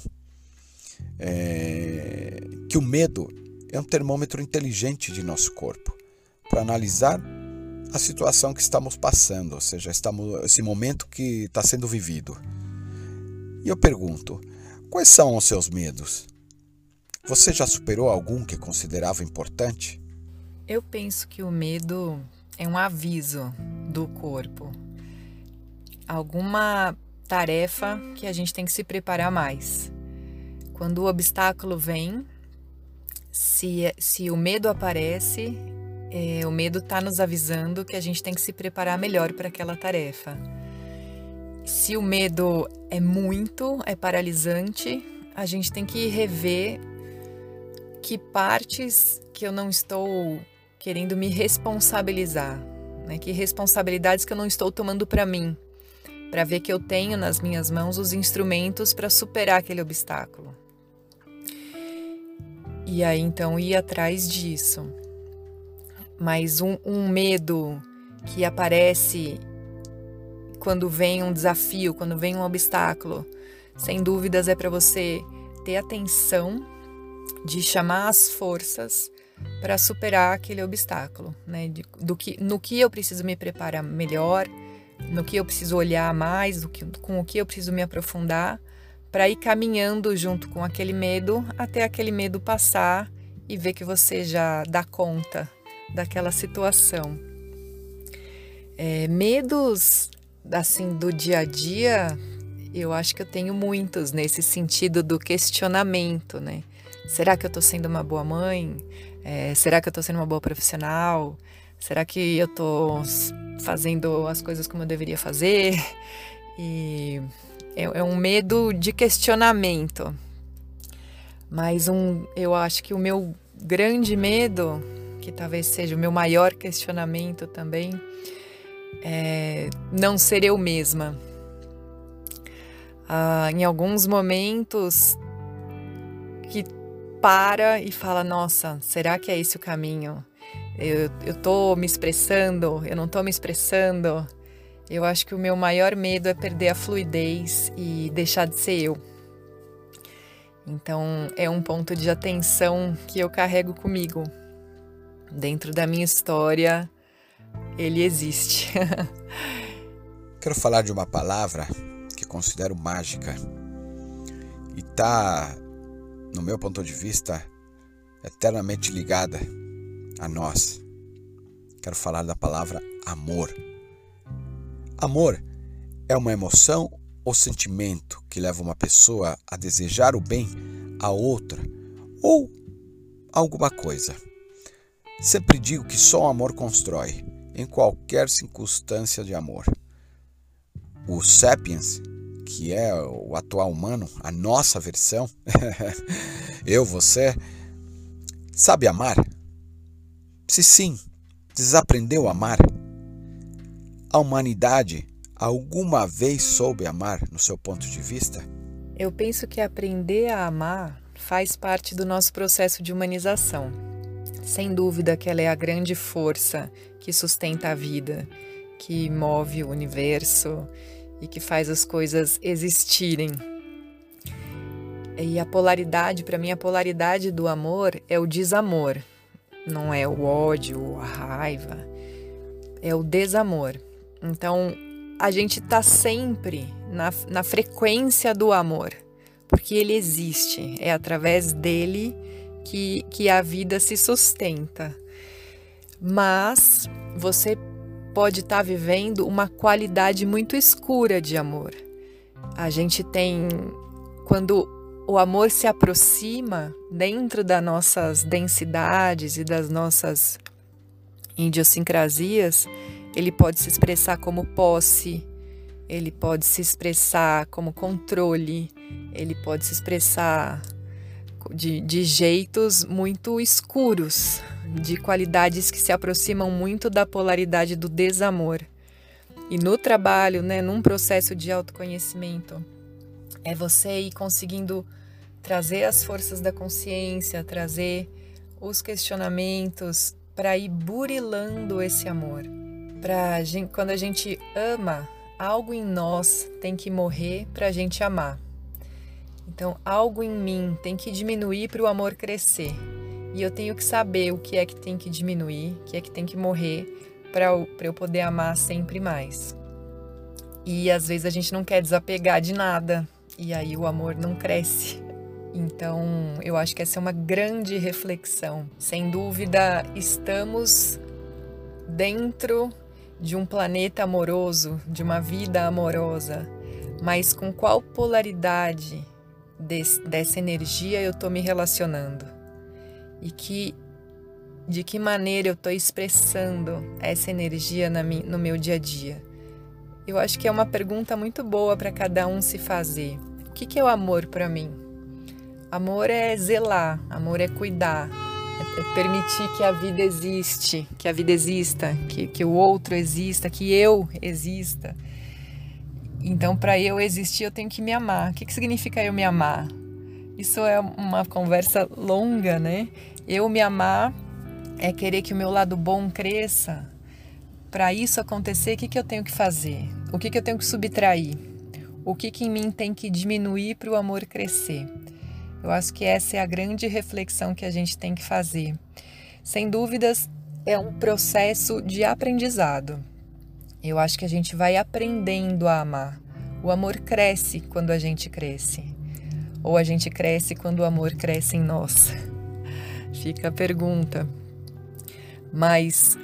é, que o medo é um termômetro inteligente de nosso corpo para analisar a situação que estamos passando, ou seja, estamos, esse momento que está sendo vivido. E eu pergunto: quais são os seus medos? Você já superou algum que considerava importante? Eu penso que o medo é um aviso do corpo. Alguma tarefa que a gente tem que se preparar mais. Quando o obstáculo vem, se, se o medo aparece, é, o medo está nos avisando que a gente tem que se preparar melhor para aquela tarefa. Se o medo é muito, é paralisante, a gente tem que rever que partes que eu não estou querendo me responsabilizar, né? Que responsabilidades que eu não estou tomando para mim, para ver que eu tenho nas minhas mãos os instrumentos para superar aquele obstáculo. E aí então ir atrás disso. Mas um, um medo que aparece quando vem um desafio, quando vem um obstáculo, sem dúvidas é para você ter atenção de chamar as forças para superar aquele obstáculo, né? Do que, no que eu preciso me preparar melhor, no que eu preciso olhar mais, do que, com o que eu preciso me aprofundar, para ir caminhando junto com aquele medo até aquele medo passar e ver que você já dá conta daquela situação. É, medos assim do dia a dia, eu acho que eu tenho muitos nesse sentido do questionamento, né? Será que eu estou sendo uma boa mãe? É, será que eu estou sendo uma boa profissional? Será que eu estou fazendo as coisas como eu deveria fazer? E é, é um medo de questionamento. Mas um, eu acho que o meu grande medo, que talvez seja o meu maior questionamento também, é não ser eu mesma. Ah, em alguns momentos que para e fala: Nossa, será que é esse o caminho? Eu, eu me expressando, eu não tô me expressando. Eu acho que o meu maior medo é perder a fluidez e deixar de ser eu. Então é um ponto de atenção que eu carrego comigo. Dentro da minha história, ele existe. Quero falar de uma palavra que considero mágica e tá no meu ponto de vista, eternamente ligada a nós. Quero falar da palavra amor. Amor é uma emoção ou sentimento que leva uma pessoa a desejar o bem a outra ou alguma coisa. Sempre digo que só o amor constrói, em qualquer circunstância de amor. O Sapiens que é o atual humano, a nossa versão, eu, você, sabe amar? Se sim, desaprendeu a amar? A humanidade alguma vez soube amar no seu ponto de vista? Eu penso que aprender a amar faz parte do nosso processo de humanização. Sem dúvida que ela é a grande força que sustenta a vida, que move o universo e que faz as coisas existirem. E a polaridade, para mim, a polaridade do amor é o desamor, não é o ódio, a raiva, é o desamor. Então, a gente está sempre na, na frequência do amor, porque ele existe, é através dele que, que a vida se sustenta. Mas você pode estar tá vivendo uma qualidade muito escura de amor. A gente tem, quando o amor se aproxima dentro das nossas densidades e das nossas idiosincrasias, ele pode se expressar como posse, ele pode se expressar como controle, ele pode se expressar de, de jeitos muito escuros, de qualidades que se aproximam muito da polaridade do desamor. E no trabalho, né, num processo de autoconhecimento, é você ir conseguindo trazer as forças da consciência, trazer os questionamentos para ir burilando esse amor. Pra gente, quando a gente ama, algo em nós tem que morrer para a gente amar. Então, algo em mim tem que diminuir para o amor crescer. E eu tenho que saber o que é que tem que diminuir, o que é que tem que morrer para eu poder amar sempre mais. E às vezes a gente não quer desapegar de nada, e aí o amor não cresce. Então, eu acho que essa é uma grande reflexão. Sem dúvida, estamos dentro de um planeta amoroso, de uma vida amorosa, mas com qual polaridade dessa energia eu estou me relacionando? e que de que maneira eu estou expressando essa energia no meu dia a dia? Eu acho que é uma pergunta muito boa para cada um se fazer. O que, que é o amor para mim? Amor é zelar, amor é cuidar, é, permitir que a vida existe, que a vida exista, que, que o outro exista, que eu exista. Então, para eu existir, eu tenho que me amar. O que, que significa eu me amar? Isso é uma conversa longa, né? Eu me amar é querer que o meu lado bom cresça. Para isso acontecer, o que, que eu tenho que fazer? O que, que eu tenho que subtrair? O que, que em mim tem que diminuir para o amor crescer? Eu acho que essa é a grande reflexão que a gente tem que fazer. Sem dúvidas, é um processo de aprendizado. Eu acho que a gente vai aprendendo a amar. O amor cresce quando a gente cresce. Ou a gente cresce quando o amor cresce em nós? Fica a pergunta. Mas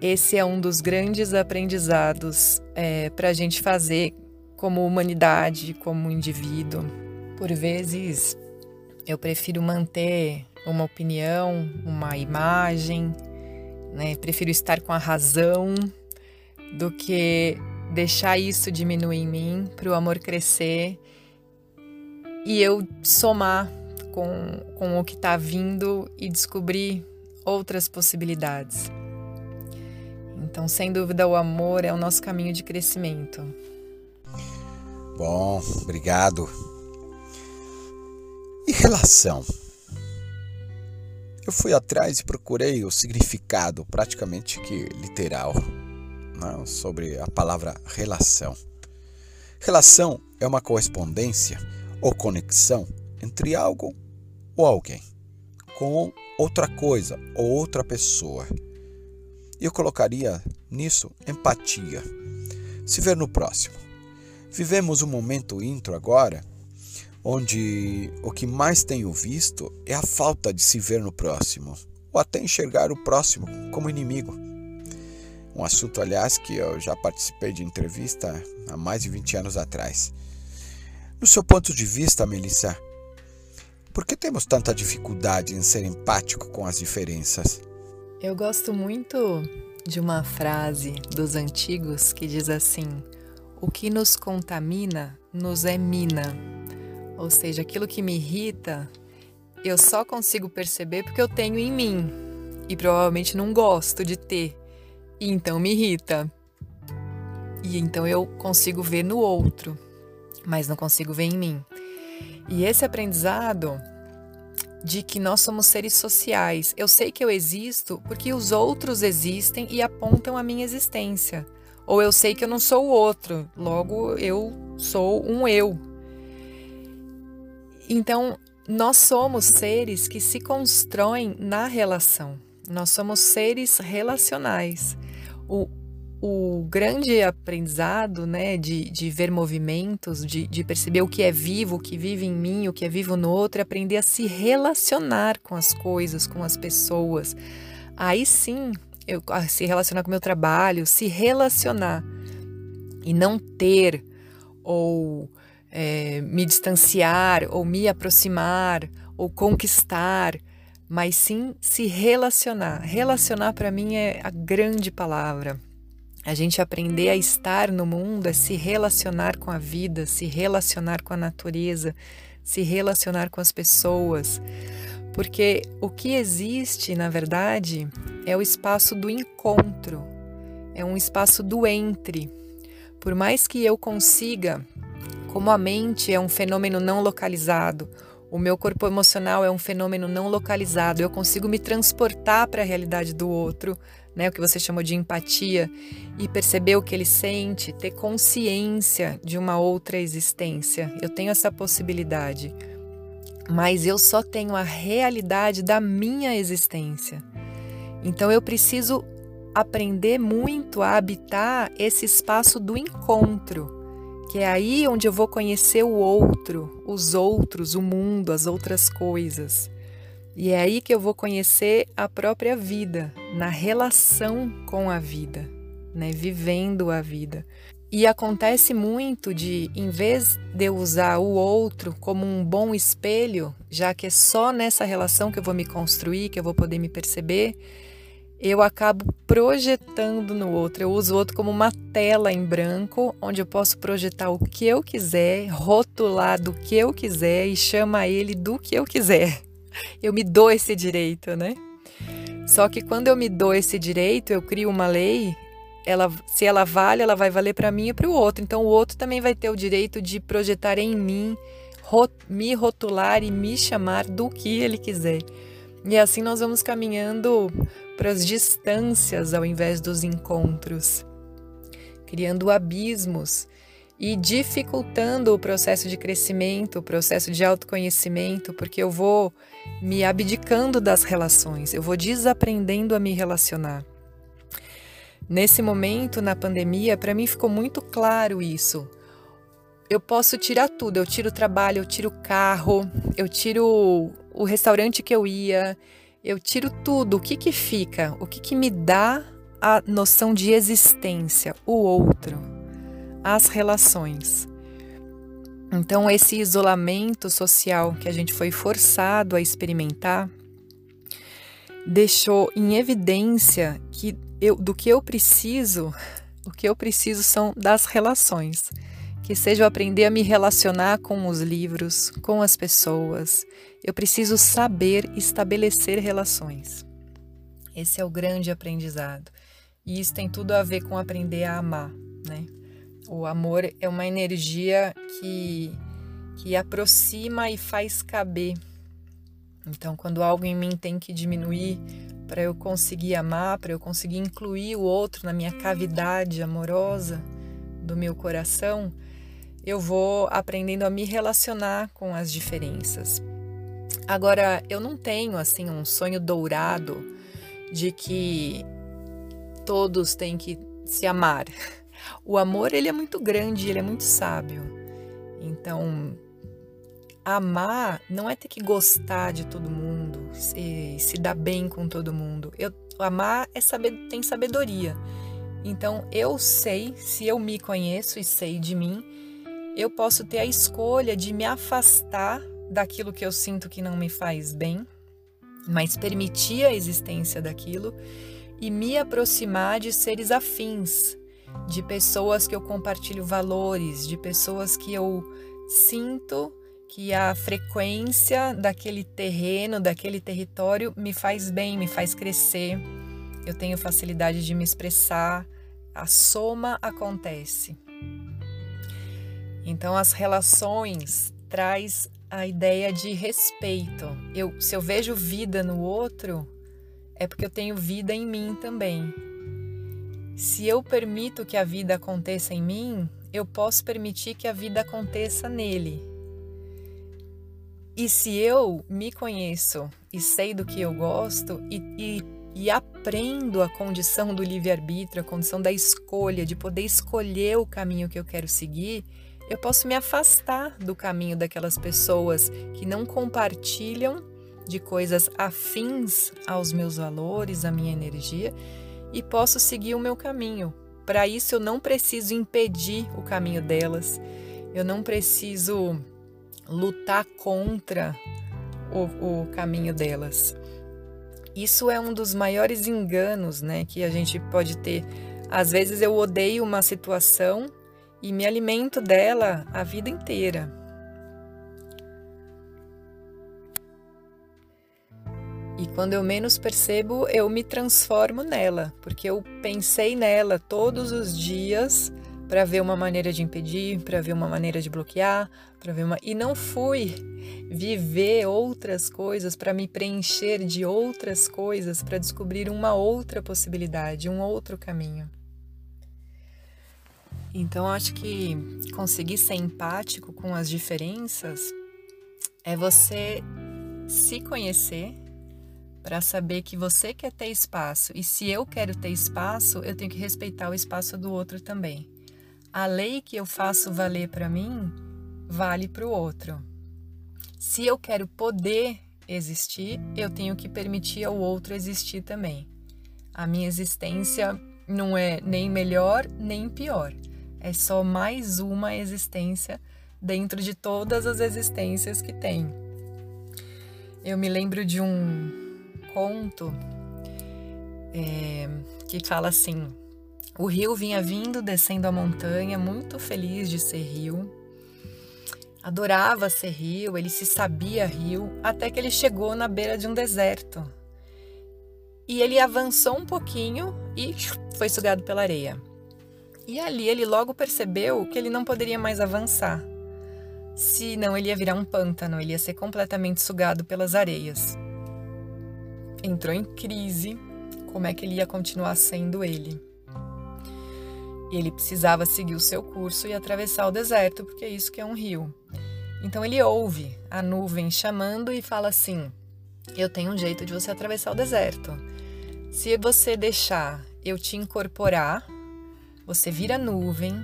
esse é um dos grandes aprendizados é, para a gente fazer como humanidade, como indivíduo. Por vezes eu prefiro manter uma opinião, uma imagem, né? prefiro estar com a razão do que deixar isso diminuir em mim para o amor crescer e eu somar com, com o que está vindo e descobrir outras possibilidades. Então, sem dúvida, o amor é o nosso caminho de crescimento. Bom, obrigado. E relação? Eu fui atrás e procurei o significado praticamente que literal né, sobre a palavra relação. Relação é uma correspondência ou conexão entre algo ou alguém com outra coisa ou outra pessoa. Eu colocaria nisso empatia. Se ver no próximo. Vivemos um momento intro agora onde o que mais tenho visto é a falta de se ver no próximo, ou até enxergar o próximo como inimigo. Um assunto, aliás, que eu já participei de entrevista há mais de 20 anos atrás. No seu ponto de vista, Melissa, por que temos tanta dificuldade em ser empático com as diferenças? Eu gosto muito de uma frase dos antigos que diz assim: O que nos contamina nos é mina. Ou seja, aquilo que me irrita, eu só consigo perceber porque eu tenho em mim e provavelmente não gosto de ter. E então me irrita. E então eu consigo ver no outro mas não consigo ver em mim. E esse aprendizado de que nós somos seres sociais. Eu sei que eu existo porque os outros existem e apontam a minha existência. Ou eu sei que eu não sou o outro, logo eu sou um eu. Então, nós somos seres que se constroem na relação. Nós somos seres relacionais. O, o grande aprendizado né, de, de ver movimentos, de, de perceber o que é vivo, o que vive em mim, o que é vivo no outro, é aprender a se relacionar com as coisas, com as pessoas. Aí sim, eu, se relacionar com o meu trabalho, se relacionar e não ter ou é, me distanciar ou me aproximar ou conquistar, mas sim se relacionar. Relacionar para mim é a grande palavra. A gente aprender a estar no mundo é se relacionar com a vida, se relacionar com a natureza, se relacionar com as pessoas. Porque o que existe, na verdade, é o espaço do encontro, é um espaço do entre. Por mais que eu consiga, como a mente é um fenômeno não localizado, o meu corpo emocional é um fenômeno não localizado, eu consigo me transportar para a realidade do outro, né, o que você chamou de empatia, e perceber o que ele sente, ter consciência de uma outra existência. Eu tenho essa possibilidade, mas eu só tenho a realidade da minha existência. Então eu preciso aprender muito a habitar esse espaço do encontro, que é aí onde eu vou conhecer o outro, os outros, o mundo, as outras coisas. E é aí que eu vou conhecer a própria vida, na relação com a vida, né? vivendo a vida. E acontece muito de, em vez de eu usar o outro como um bom espelho, já que é só nessa relação que eu vou me construir, que eu vou poder me perceber, eu acabo projetando no outro. Eu uso o outro como uma tela em branco, onde eu posso projetar o que eu quiser, rotular do que eu quiser e chamar ele do que eu quiser. Eu me dou esse direito, né? Só que quando eu me dou esse direito, eu crio uma lei, ela, se ela vale, ela vai valer para mim e para o outro. Então o outro também vai ter o direito de projetar em mim, rot, me rotular e me chamar do que ele quiser. E assim nós vamos caminhando para as distâncias ao invés dos encontros, criando abismos e dificultando o processo de crescimento, o processo de autoconhecimento, porque eu vou me abdicando das relações, eu vou desaprendendo a me relacionar. Nesse momento, na pandemia, para mim ficou muito claro isso. Eu posso tirar tudo, eu tiro o trabalho, eu tiro o carro, eu tiro o restaurante que eu ia, eu tiro tudo. O que que fica? O que que me dá a noção de existência? O outro, as relações. Então, esse isolamento social que a gente foi forçado a experimentar deixou em evidência que eu, do que eu preciso, o que eu preciso são das relações. Que seja eu aprender a me relacionar com os livros, com as pessoas, eu preciso saber estabelecer relações. Esse é o grande aprendizado. E isso tem tudo a ver com aprender a amar, né? O amor é uma energia que, que aproxima e faz caber. Então, quando algo em mim tem que diminuir para eu conseguir amar, para eu conseguir incluir o outro na minha cavidade amorosa do meu coração, eu vou aprendendo a me relacionar com as diferenças. Agora, eu não tenho assim um sonho dourado de que todos têm que se amar. O amor ele é muito grande, ele é muito sábio. Então, amar não é ter que gostar de todo mundo, se, se dar bem com todo mundo. Eu, amar é saber, tem sabedoria. Então, eu sei, se eu me conheço e sei de mim, eu posso ter a escolha de me afastar daquilo que eu sinto que não me faz bem, mas permitir a existência daquilo e me aproximar de seres afins, de pessoas que eu compartilho valores, de pessoas que eu sinto que a frequência daquele terreno, daquele território me faz bem, me faz crescer. Eu tenho facilidade de me expressar, a soma acontece. Então as relações traz a ideia de respeito. Eu, se eu vejo vida no outro, é porque eu tenho vida em mim também. Se eu permito que a vida aconteça em mim, eu posso permitir que a vida aconteça nele. E se eu me conheço e sei do que eu gosto e, e, e aprendo a condição do livre-arbítrio, a condição da escolha, de poder escolher o caminho que eu quero seguir, eu posso me afastar do caminho daquelas pessoas que não compartilham de coisas afins aos meus valores, à minha energia, e posso seguir o meu caminho. Para isso, eu não preciso impedir o caminho delas, eu não preciso lutar contra o, o caminho delas. Isso é um dos maiores enganos né, que a gente pode ter. Às vezes eu odeio uma situação e me alimento dela a vida inteira. E quando eu menos percebo, eu me transformo nela, porque eu pensei nela todos os dias para ver uma maneira de impedir, para ver uma maneira de bloquear, para ver uma e não fui viver outras coisas para me preencher de outras coisas, para descobrir uma outra possibilidade, um outro caminho. Então, acho que conseguir ser empático com as diferenças é você se conhecer para saber que você quer ter espaço e se eu quero ter espaço, eu tenho que respeitar o espaço do outro também. A lei que eu faço valer para mim vale para o outro. Se eu quero poder existir, eu tenho que permitir ao outro existir também. A minha existência não é nem melhor nem pior é só mais uma existência dentro de todas as existências que tem. Eu me lembro de um conto é, que fala assim: o rio vinha vindo, descendo a montanha, muito feliz de ser rio. Adorava ser rio, ele se sabia rio, até que ele chegou na beira de um deserto. E ele avançou um pouquinho e foi sugado pela areia. E ali ele logo percebeu que ele não poderia mais avançar. Senão ele ia virar um pântano, ele ia ser completamente sugado pelas areias. Entrou em crise como é que ele ia continuar sendo ele. Ele precisava seguir o seu curso e atravessar o deserto, porque é isso que é um rio. Então ele ouve a nuvem chamando e fala assim: Eu tenho um jeito de você atravessar o deserto. Se você deixar eu te incorporar, você vira nuvem,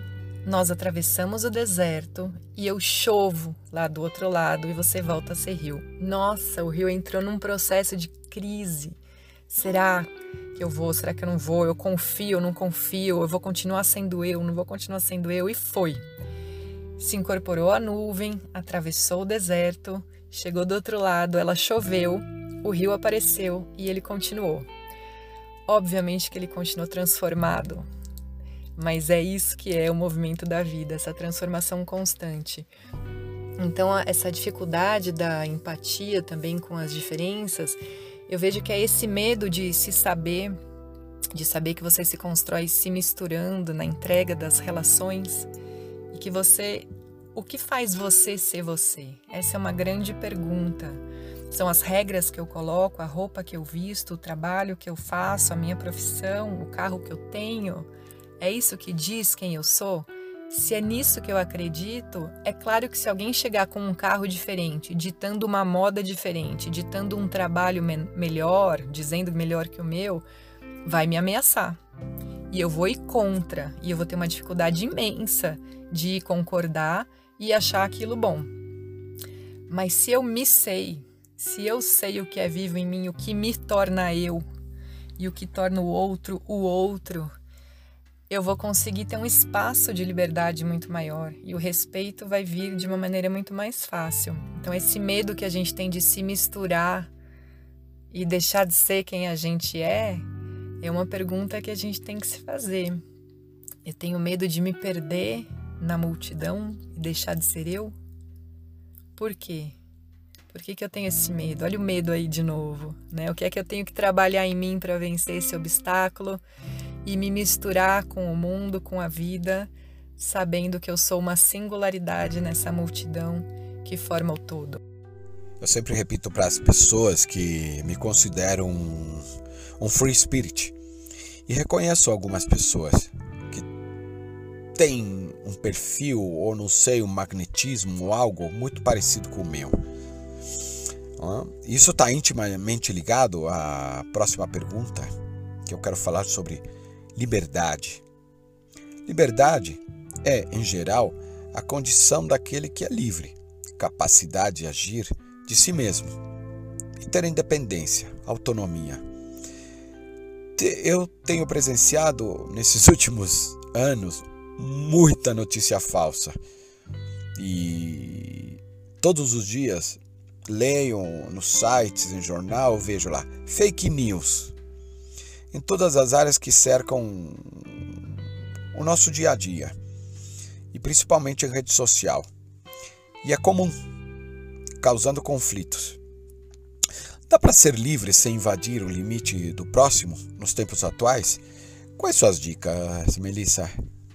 nós atravessamos o deserto e eu chovo lá do outro lado e você volta a ser rio. Nossa, o rio entrou num processo de crise. Será que eu vou? Será que eu não vou? Eu confio, eu não confio? Eu vou continuar sendo eu? Não vou continuar sendo eu? E foi se incorporou à nuvem, atravessou o deserto, chegou do outro lado, ela choveu, o rio apareceu e ele continuou. Obviamente que ele continuou transformado, mas é isso que é o movimento da vida, essa transformação constante. Então, essa dificuldade da empatia também com as diferenças, eu vejo que é esse medo de se saber, de saber que você se constrói se misturando na entrega das relações e que você o que faz você ser você? Essa é uma grande pergunta. São as regras que eu coloco, a roupa que eu visto, o trabalho que eu faço, a minha profissão, o carro que eu tenho. É isso que diz quem eu sou? Se é nisso que eu acredito, é claro que se alguém chegar com um carro diferente, ditando uma moda diferente, ditando um trabalho me melhor, dizendo melhor que o meu, vai me ameaçar. E eu vou ir contra, e eu vou ter uma dificuldade imensa de concordar e achar aquilo bom. Mas se eu me sei, se eu sei o que é vivo em mim, o que me torna eu e o que torna o outro o outro, eu vou conseguir ter um espaço de liberdade muito maior e o respeito vai vir de uma maneira muito mais fácil. Então, esse medo que a gente tem de se misturar e deixar de ser quem a gente é, é uma pergunta que a gente tem que se fazer. Eu tenho medo de me perder na multidão e deixar de ser eu? Por quê? Por que, que eu tenho esse medo? Olha o medo aí de novo, né? O que é que eu tenho que trabalhar em mim para vencer esse obstáculo e me misturar com o mundo, com a vida, sabendo que eu sou uma singularidade nessa multidão que forma o todo. Eu sempre repito para as pessoas que me consideram um, um free spirit e reconheço algumas pessoas que têm um perfil ou não sei, um magnetismo ou algo muito parecido com o meu. Isso está intimamente ligado à próxima pergunta, que eu quero falar sobre liberdade. Liberdade é, em geral, a condição daquele que é livre, capacidade de agir de si mesmo e ter independência, autonomia. Eu tenho presenciado nesses últimos anos muita notícia falsa. E todos os dias leiam nos sites, em jornal, vejo lá fake news em todas as áreas que cercam o nosso dia a dia e principalmente em rede social. E é comum, causando conflitos. Dá para ser livre sem invadir o limite do próximo nos tempos atuais? Quais suas dicas, Melissa?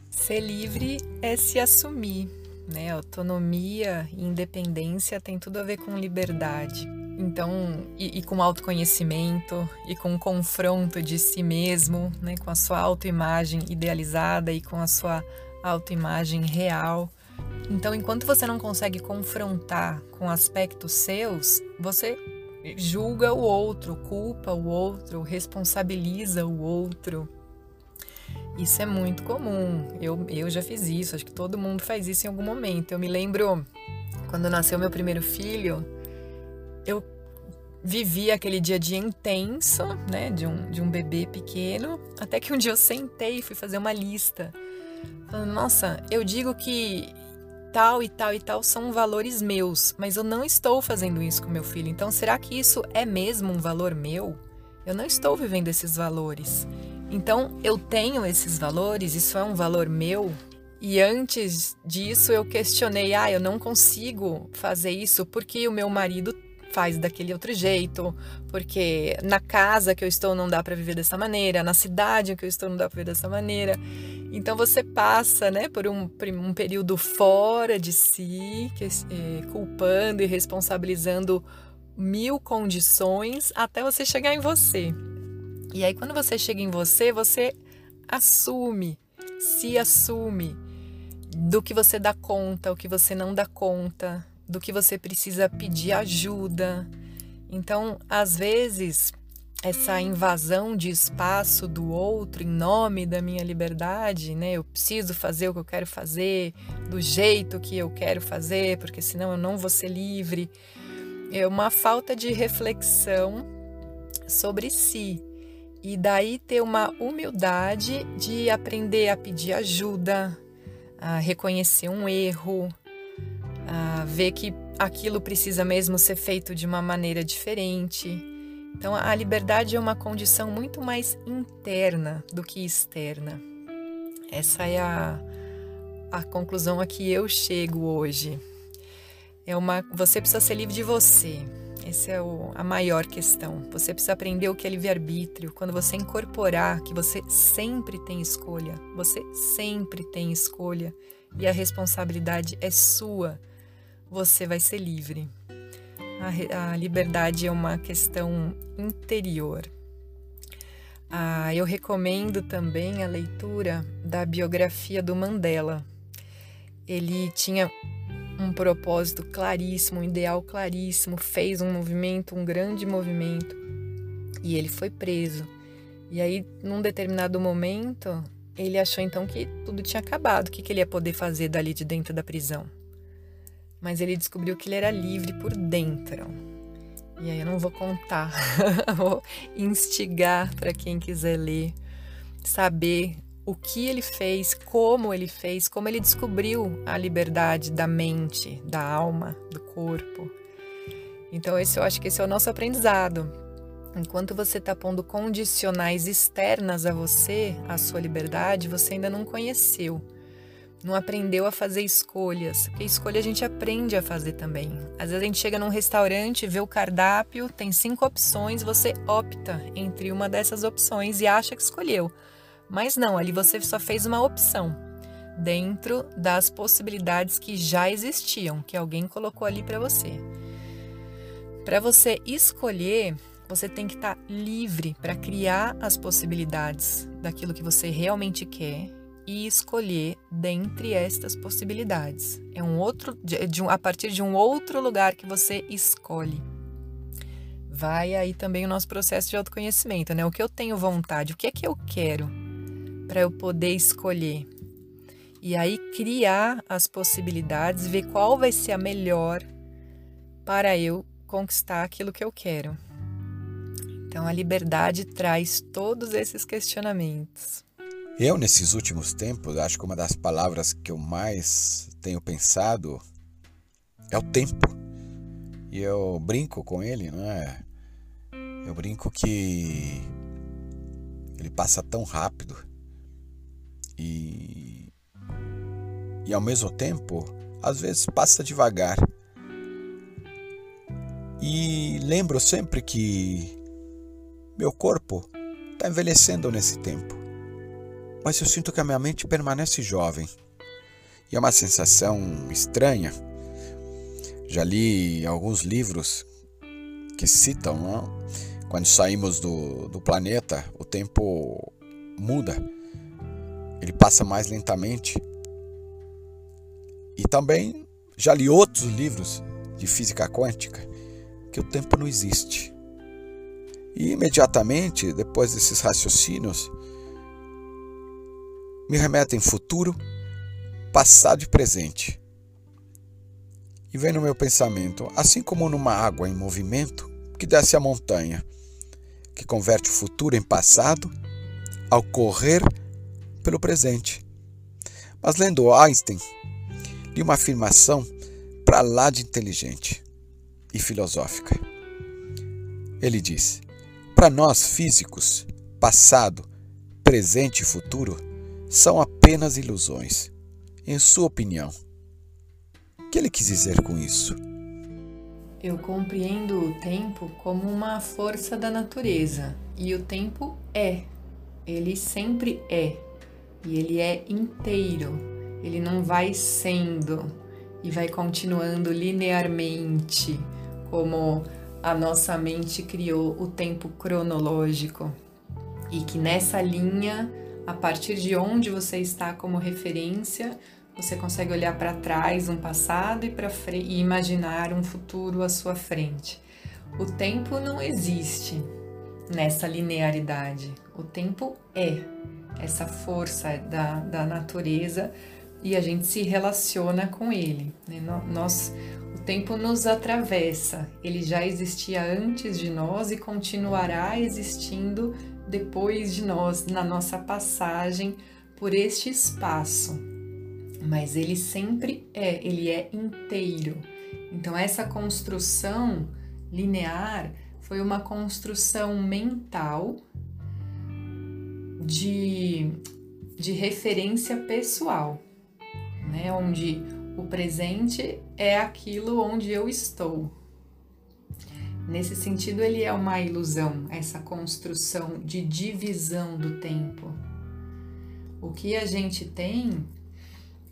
Ser livre é se assumir, né? Autonomia e independência tem tudo a ver com liberdade. Então, e, e, com autoconhecimento e com confronto de si mesmo, né? Com a sua autoimagem idealizada e com a sua autoimagem real. Então, enquanto você não consegue confrontar com aspectos seus, você julga o outro, culpa o outro, responsabiliza o outro. Isso é muito comum. Eu, eu já fiz isso, acho que todo mundo faz isso em algum momento. Eu me lembro quando nasceu meu primeiro filho, eu vivi aquele dia a dia intenso, né, de um, de um bebê pequeno, até que um dia eu sentei e fui fazer uma lista. Falando, nossa, eu digo que tal e tal e tal são valores meus, mas eu não estou fazendo isso com meu filho. Então, será que isso é mesmo um valor meu? Eu não estou vivendo esses valores. Então, eu tenho esses valores, isso é um valor meu. E antes disso, eu questionei: ah, eu não consigo fazer isso porque o meu marido faz daquele outro jeito, porque na casa que eu estou não dá para viver dessa maneira, na cidade que eu estou não dá para viver dessa maneira. Então você passa, né, por um, um período fora de si, que, é, culpando e responsabilizando mil condições até você chegar em você. E aí quando você chega em você, você assume, se assume do que você dá conta, o que você não dá conta, do que você precisa pedir ajuda. Então, às vezes, essa invasão de espaço do outro em nome da minha liberdade, né? Eu preciso fazer o que eu quero fazer, do jeito que eu quero fazer, porque senão eu não vou ser livre. É uma falta de reflexão sobre si. E daí ter uma humildade de aprender a pedir ajuda, a reconhecer um erro, a ver que aquilo precisa mesmo ser feito de uma maneira diferente. Então, a liberdade é uma condição muito mais interna do que externa. Essa é a, a conclusão a que eu chego hoje. É uma, você precisa ser livre de você. Essa é o, a maior questão. Você precisa aprender o que é livre-arbítrio. Quando você incorporar que você sempre tem escolha, você sempre tem escolha e a responsabilidade é sua você vai ser livre. A, a liberdade é uma questão interior. Ah, eu recomendo também a leitura da biografia do Mandela. Ele tinha um propósito claríssimo, um ideal claríssimo, fez um movimento, um grande movimento, e ele foi preso. E aí, num determinado momento, ele achou então que tudo tinha acabado. O que, que ele ia poder fazer dali de dentro da prisão? mas ele descobriu que ele era livre por dentro. E aí eu não vou contar, vou instigar para quem quiser ler, saber o que ele fez, como ele fez, como ele descobriu a liberdade da mente, da alma, do corpo. Então esse eu acho que esse é o nosso aprendizado. Enquanto você está pondo condicionais externas a você, a sua liberdade, você ainda não conheceu não aprendeu a fazer escolhas. Porque escolha a gente aprende a fazer também. Às vezes a gente chega num restaurante, vê o cardápio, tem cinco opções, você opta entre uma dessas opções e acha que escolheu. Mas não, ali você só fez uma opção dentro das possibilidades que já existiam, que alguém colocou ali para você. Para você escolher, você tem que estar tá livre para criar as possibilidades daquilo que você realmente quer e escolher dentre estas possibilidades. É um outro de, de, a partir de um outro lugar que você escolhe. Vai aí também o nosso processo de autoconhecimento, né? O que eu tenho vontade, o que é que eu quero para eu poder escolher. E aí criar as possibilidades, ver qual vai ser a melhor para eu conquistar aquilo que eu quero. Então a liberdade traz todos esses questionamentos. Eu, nesses últimos tempos, acho que uma das palavras que eu mais tenho pensado é o tempo. E eu brinco com ele, não é? Eu brinco que ele passa tão rápido e, e ao mesmo tempo, às vezes passa devagar. E lembro sempre que meu corpo está envelhecendo nesse tempo mas eu sinto que a minha mente permanece jovem. E é uma sensação estranha. Já li alguns livros que citam, não? quando saímos do, do planeta, o tempo muda, ele passa mais lentamente. E também já li outros livros de física quântica que o tempo não existe. E imediatamente, depois desses raciocínios, me remetem futuro, passado e presente. E vem no meu pensamento, assim como numa água em movimento que desce a montanha, que converte o futuro em passado ao correr pelo presente. Mas lendo Einstein, li uma afirmação para lá de inteligente e filosófica. Ele diz: Para nós físicos, passado, presente e futuro são apenas ilusões. Em sua opinião, o que ele quis dizer com isso? Eu compreendo o tempo como uma força da natureza e o tempo é. Ele sempre é. E ele é inteiro. Ele não vai sendo e vai continuando linearmente, como a nossa mente criou o tempo cronológico. E que nessa linha, a partir de onde você está como referência, você consegue olhar para trás, um passado e para e imaginar um futuro à sua frente. O tempo não existe nessa linearidade. O tempo é essa força da, da natureza e a gente se relaciona com ele. Né? Nós, o tempo nos atravessa. Ele já existia antes de nós e continuará existindo depois de nós na nossa passagem por este espaço mas ele sempre é, ele é inteiro. Então essa construção linear foi uma construção mental de, de referência pessoal, né? Onde o presente é aquilo onde eu estou. Nesse sentido, ele é uma ilusão, essa construção de divisão do tempo. O que a gente tem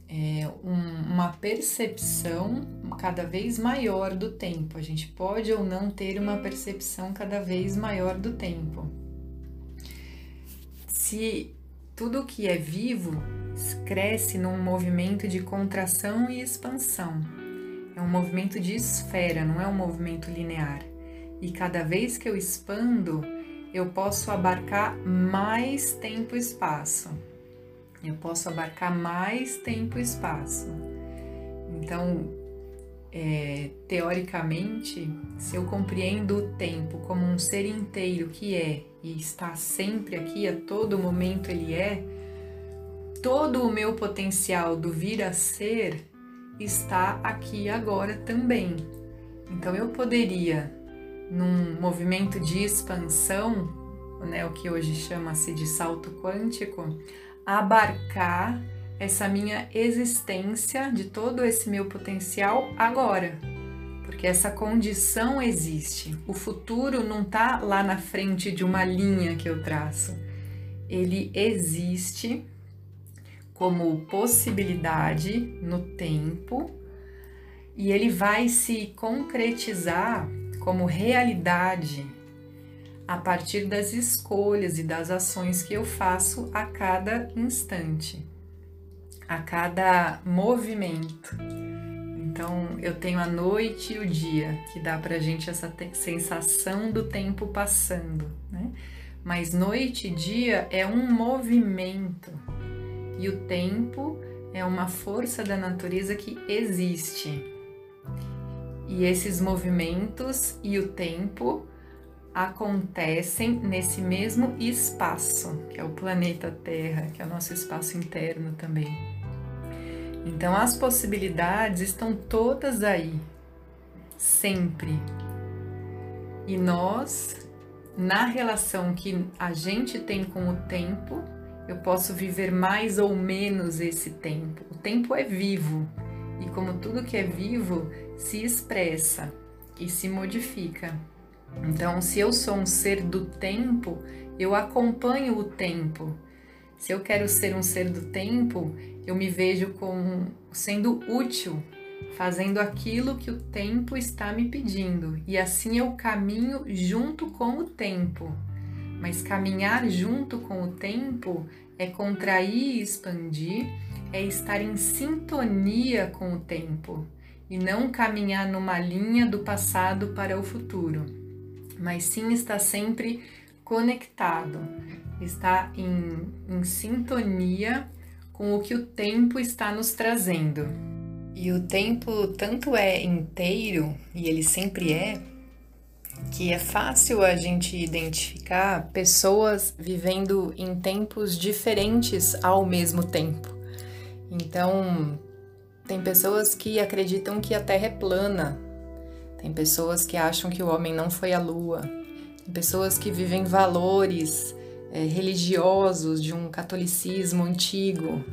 é, um, uma percepção cada vez maior do tempo. A gente pode ou não ter uma percepção cada vez maior do tempo. Se tudo que é vivo cresce num movimento de contração e expansão, é um movimento de esfera, não é um movimento linear. E cada vez que eu expando, eu posso abarcar mais tempo e espaço eu posso abarcar mais tempo e espaço. Então, é, teoricamente, se eu compreendo o tempo como um ser inteiro que é e está sempre aqui, a todo momento ele é, todo o meu potencial do vir a ser está aqui agora também. Então eu poderia, num movimento de expansão, né, o que hoje chama-se de salto quântico, abarcar essa minha existência, de todo esse meu potencial agora. Porque essa condição existe. O futuro não está lá na frente de uma linha que eu traço. Ele existe como possibilidade no tempo e ele vai se concretizar como realidade a partir das escolhas e das ações que eu faço a cada instante, a cada movimento. Então, eu tenho a noite e o dia, que dá pra gente essa sensação do tempo passando, né? Mas noite e dia é um movimento e o tempo é uma força da natureza que existe. E esses movimentos e o tempo acontecem nesse mesmo espaço, que é o planeta Terra, que é o nosso espaço interno também. Então as possibilidades estão todas aí, sempre. E nós, na relação que a gente tem com o tempo, eu posso viver mais ou menos esse tempo. O tempo é vivo e, como tudo que é vivo, se expressa e se modifica. Então, se eu sou um ser do tempo, eu acompanho o tempo. Se eu quero ser um ser do tempo, eu me vejo como sendo útil, fazendo aquilo que o tempo está me pedindo. E assim eu caminho junto com o tempo. Mas caminhar junto com o tempo é contrair e expandir, é estar em sintonia com o tempo e não caminhar numa linha do passado para o futuro mas sim está sempre conectado, está em, em sintonia com o que o tempo está nos trazendo. E o tempo tanto é inteiro, e ele sempre é, que é fácil a gente identificar pessoas vivendo em tempos diferentes ao mesmo tempo. Então, tem pessoas que acreditam que a Terra é plana, tem pessoas que acham que o homem não foi à lua. pessoas que vivem valores é, religiosos de um catolicismo antigo,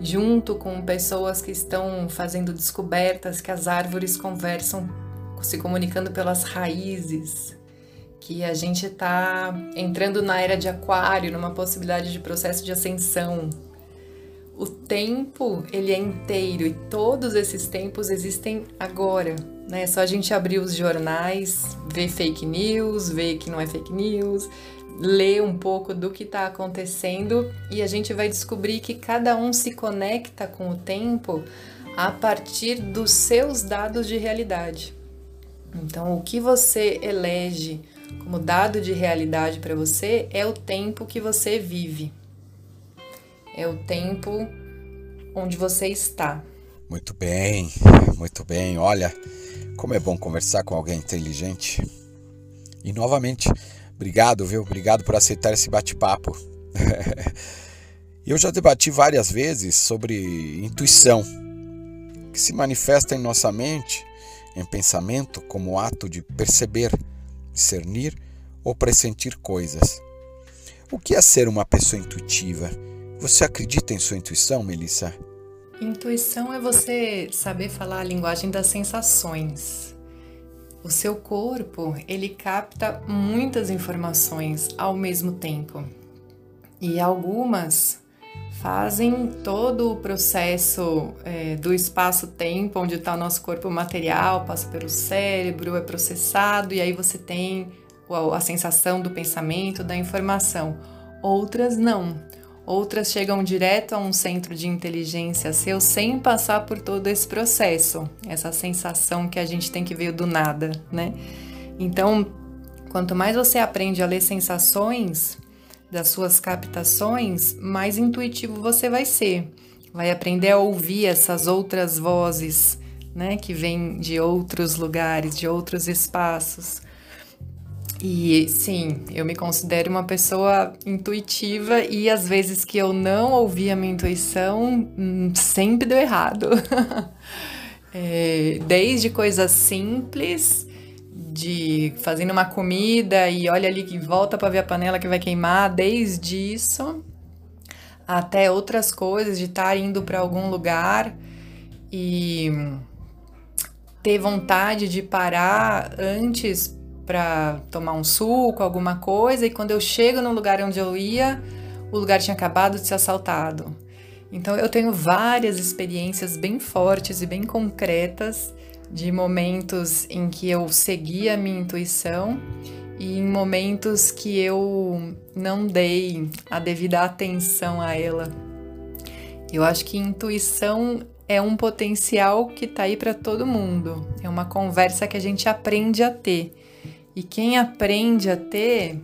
junto com pessoas que estão fazendo descobertas que as árvores conversam, se comunicando pelas raízes, que a gente está entrando na era de Aquário, numa possibilidade de processo de ascensão. O tempo ele é inteiro e todos esses tempos existem agora, né? É só a gente abrir os jornais, ver fake news, ver que não é fake news, ler um pouco do que está acontecendo e a gente vai descobrir que cada um se conecta com o tempo a partir dos seus dados de realidade. Então, o que você elege como dado de realidade para você é o tempo que você vive. É o tempo onde você está. Muito bem, muito bem. Olha, como é bom conversar com alguém inteligente. E novamente, Obrigado, viu? Obrigado por aceitar esse bate-papo. Eu já debati várias vezes sobre intuição, que se manifesta em nossa mente, em pensamento, como ato de perceber, discernir ou pressentir coisas. O que é ser uma pessoa intuitiva? Você acredita em sua intuição, Melissa? Intuição é você saber falar a linguagem das sensações. O seu corpo, ele capta muitas informações ao mesmo tempo. E algumas fazem todo o processo é, do espaço-tempo, onde está o nosso corpo material, passa pelo cérebro, é processado, e aí você tem a sensação do pensamento, da informação. Outras não. Outras chegam direto a um centro de inteligência seu sem passar por todo esse processo, essa sensação que a gente tem que ver do nada, né? Então, quanto mais você aprende a ler sensações das suas captações, mais intuitivo você vai ser. Vai aprender a ouvir essas outras vozes, né, que vêm de outros lugares, de outros espaços. E sim, eu me considero uma pessoa intuitiva e às vezes que eu não ouvi a minha intuição, hum, sempre deu errado. é, desde coisas simples, de fazendo uma comida e olha ali que volta para ver a panela que vai queimar, desde isso até outras coisas, de estar indo para algum lugar e ter vontade de parar antes para tomar um suco, alguma coisa, e quando eu chego no lugar onde eu ia, o lugar tinha acabado de ser assaltado. Então eu tenho várias experiências bem fortes e bem concretas de momentos em que eu segui a minha intuição e em momentos que eu não dei a devida atenção a ela. Eu acho que intuição é um potencial que está aí para todo mundo. É uma conversa que a gente aprende a ter. E quem aprende a ter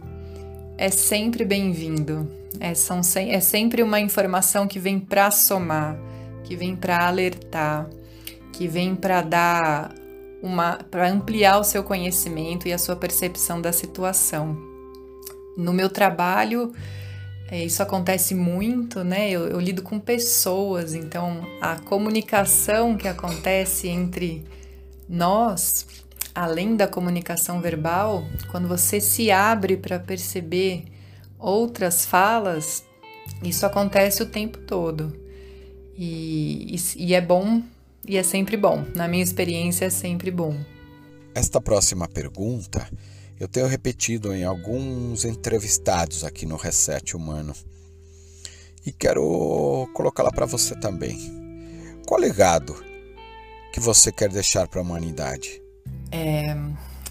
é sempre bem-vindo. É, é sempre uma informação que vem para somar, que vem para alertar, que vem para dar uma para ampliar o seu conhecimento e a sua percepção da situação. No meu trabalho, é, isso acontece muito, né? Eu, eu lido com pessoas, então a comunicação que acontece entre nós além da comunicação verbal, quando você se abre para perceber outras falas, isso acontece o tempo todo. E, e, e, é bom, e é sempre bom. Na minha experiência, é sempre bom. Esta próxima pergunta eu tenho repetido em alguns entrevistados aqui no Reset Humano. E quero colocá-la para você também. Qual legado que você quer deixar para a humanidade? É,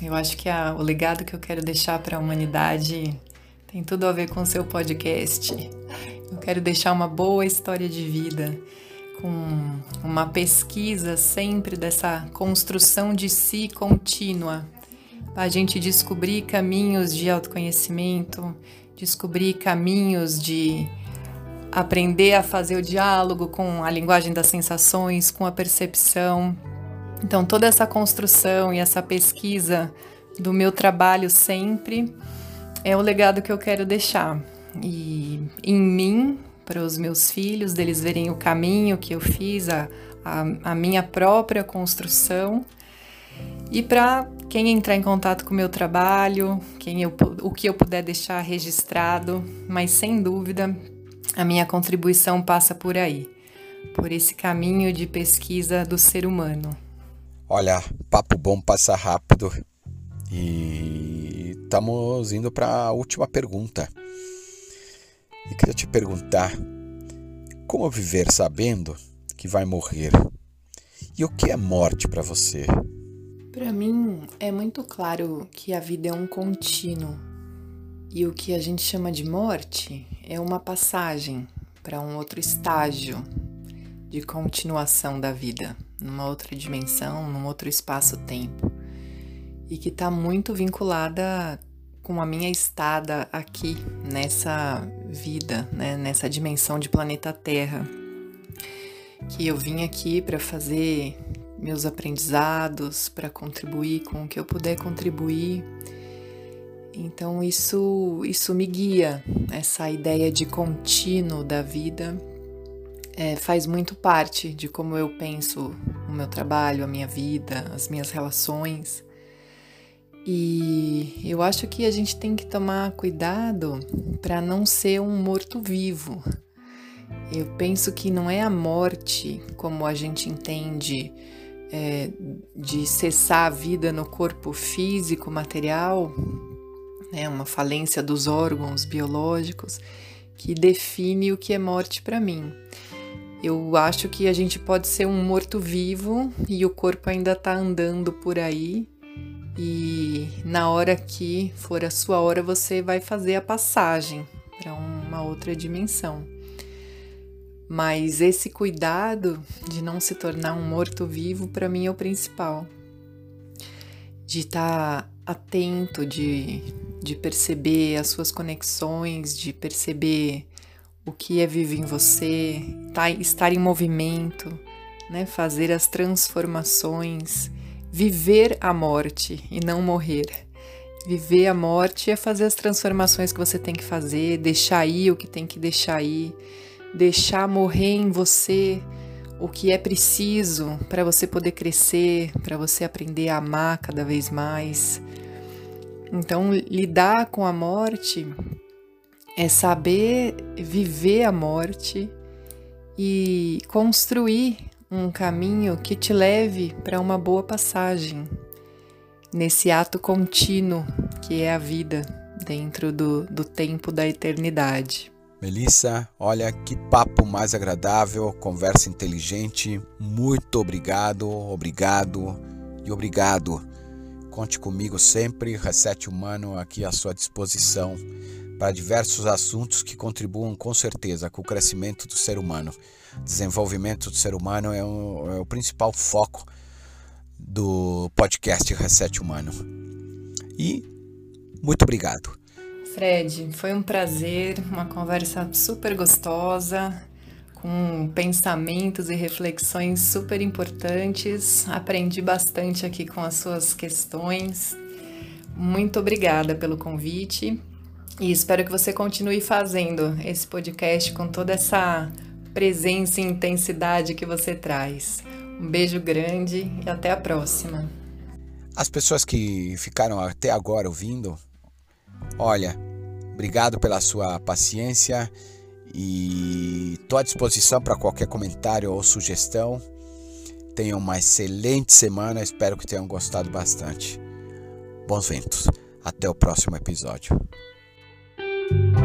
eu acho que a, o legado que eu quero deixar para a humanidade tem tudo a ver com o seu podcast. Eu quero deixar uma boa história de vida, com uma pesquisa sempre dessa construção de si contínua, para a gente descobrir caminhos de autoconhecimento, descobrir caminhos de aprender a fazer o diálogo com a linguagem das sensações, com a percepção então, toda essa construção e essa pesquisa do meu trabalho sempre é o legado que eu quero deixar. E em mim, para os meus filhos, deles verem o caminho que eu fiz, a, a, a minha própria construção, e para quem entrar em contato com o meu trabalho, quem eu, o que eu puder deixar registrado, mas sem dúvida a minha contribuição passa por aí, por esse caminho de pesquisa do ser humano. Olha, papo bom passa rápido e estamos indo para a última pergunta. E queria te perguntar como viver sabendo que vai morrer? E o que é morte para você? Para mim é muito claro que a vida é um contínuo e o que a gente chama de morte é uma passagem para um outro estágio de continuação da vida, numa outra dimensão, num outro espaço-tempo. E que está muito vinculada com a minha estada aqui nessa vida, né, nessa dimensão de planeta Terra, que eu vim aqui para fazer meus aprendizados, para contribuir com o que eu puder contribuir. Então isso isso me guia, essa ideia de contínuo da vida é, faz muito parte de como eu penso o meu trabalho, a minha vida, as minhas relações. E eu acho que a gente tem que tomar cuidado para não ser um morto-vivo. Eu penso que não é a morte como a gente entende é, de cessar a vida no corpo físico, material, né, uma falência dos órgãos biológicos, que define o que é morte para mim. Eu acho que a gente pode ser um morto-vivo e o corpo ainda está andando por aí e na hora que for a sua hora, você vai fazer a passagem para uma outra dimensão. Mas esse cuidado de não se tornar um morto-vivo, para mim, é o principal. De estar tá atento, de, de perceber as suas conexões, de perceber o que é vivo em você, tá, estar em movimento, né? fazer as transformações viver a morte e não morrer. Viver a morte é fazer as transformações que você tem que fazer, deixar ir o que tem que deixar ir, deixar morrer em você o que é preciso para você poder crescer, para você aprender a amar cada vez mais. Então, lidar com a morte é saber viver a morte e construir um caminho que te leve para uma boa passagem nesse ato contínuo que é a vida dentro do, do tempo da eternidade. Melissa, olha que papo mais agradável, conversa inteligente. Muito obrigado, obrigado e obrigado. Conte comigo sempre, Reset Humano aqui à sua disposição para diversos assuntos que contribuam com certeza com o crescimento do ser humano. Desenvolvimento do ser humano é o, é o principal foco do podcast Reset Humano. E muito obrigado. Fred, foi um prazer, uma conversa super gostosa, com pensamentos e reflexões super importantes. Aprendi bastante aqui com as suas questões. Muito obrigada pelo convite e espero que você continue fazendo esse podcast com toda essa presença e intensidade que você traz. Um beijo grande e até a próxima. As pessoas que ficaram até agora ouvindo, olha, obrigado pela sua paciência e estou à disposição para qualquer comentário ou sugestão. Tenham uma excelente semana, espero que tenham gostado bastante. Bons ventos. Até o próximo episódio. Thank you.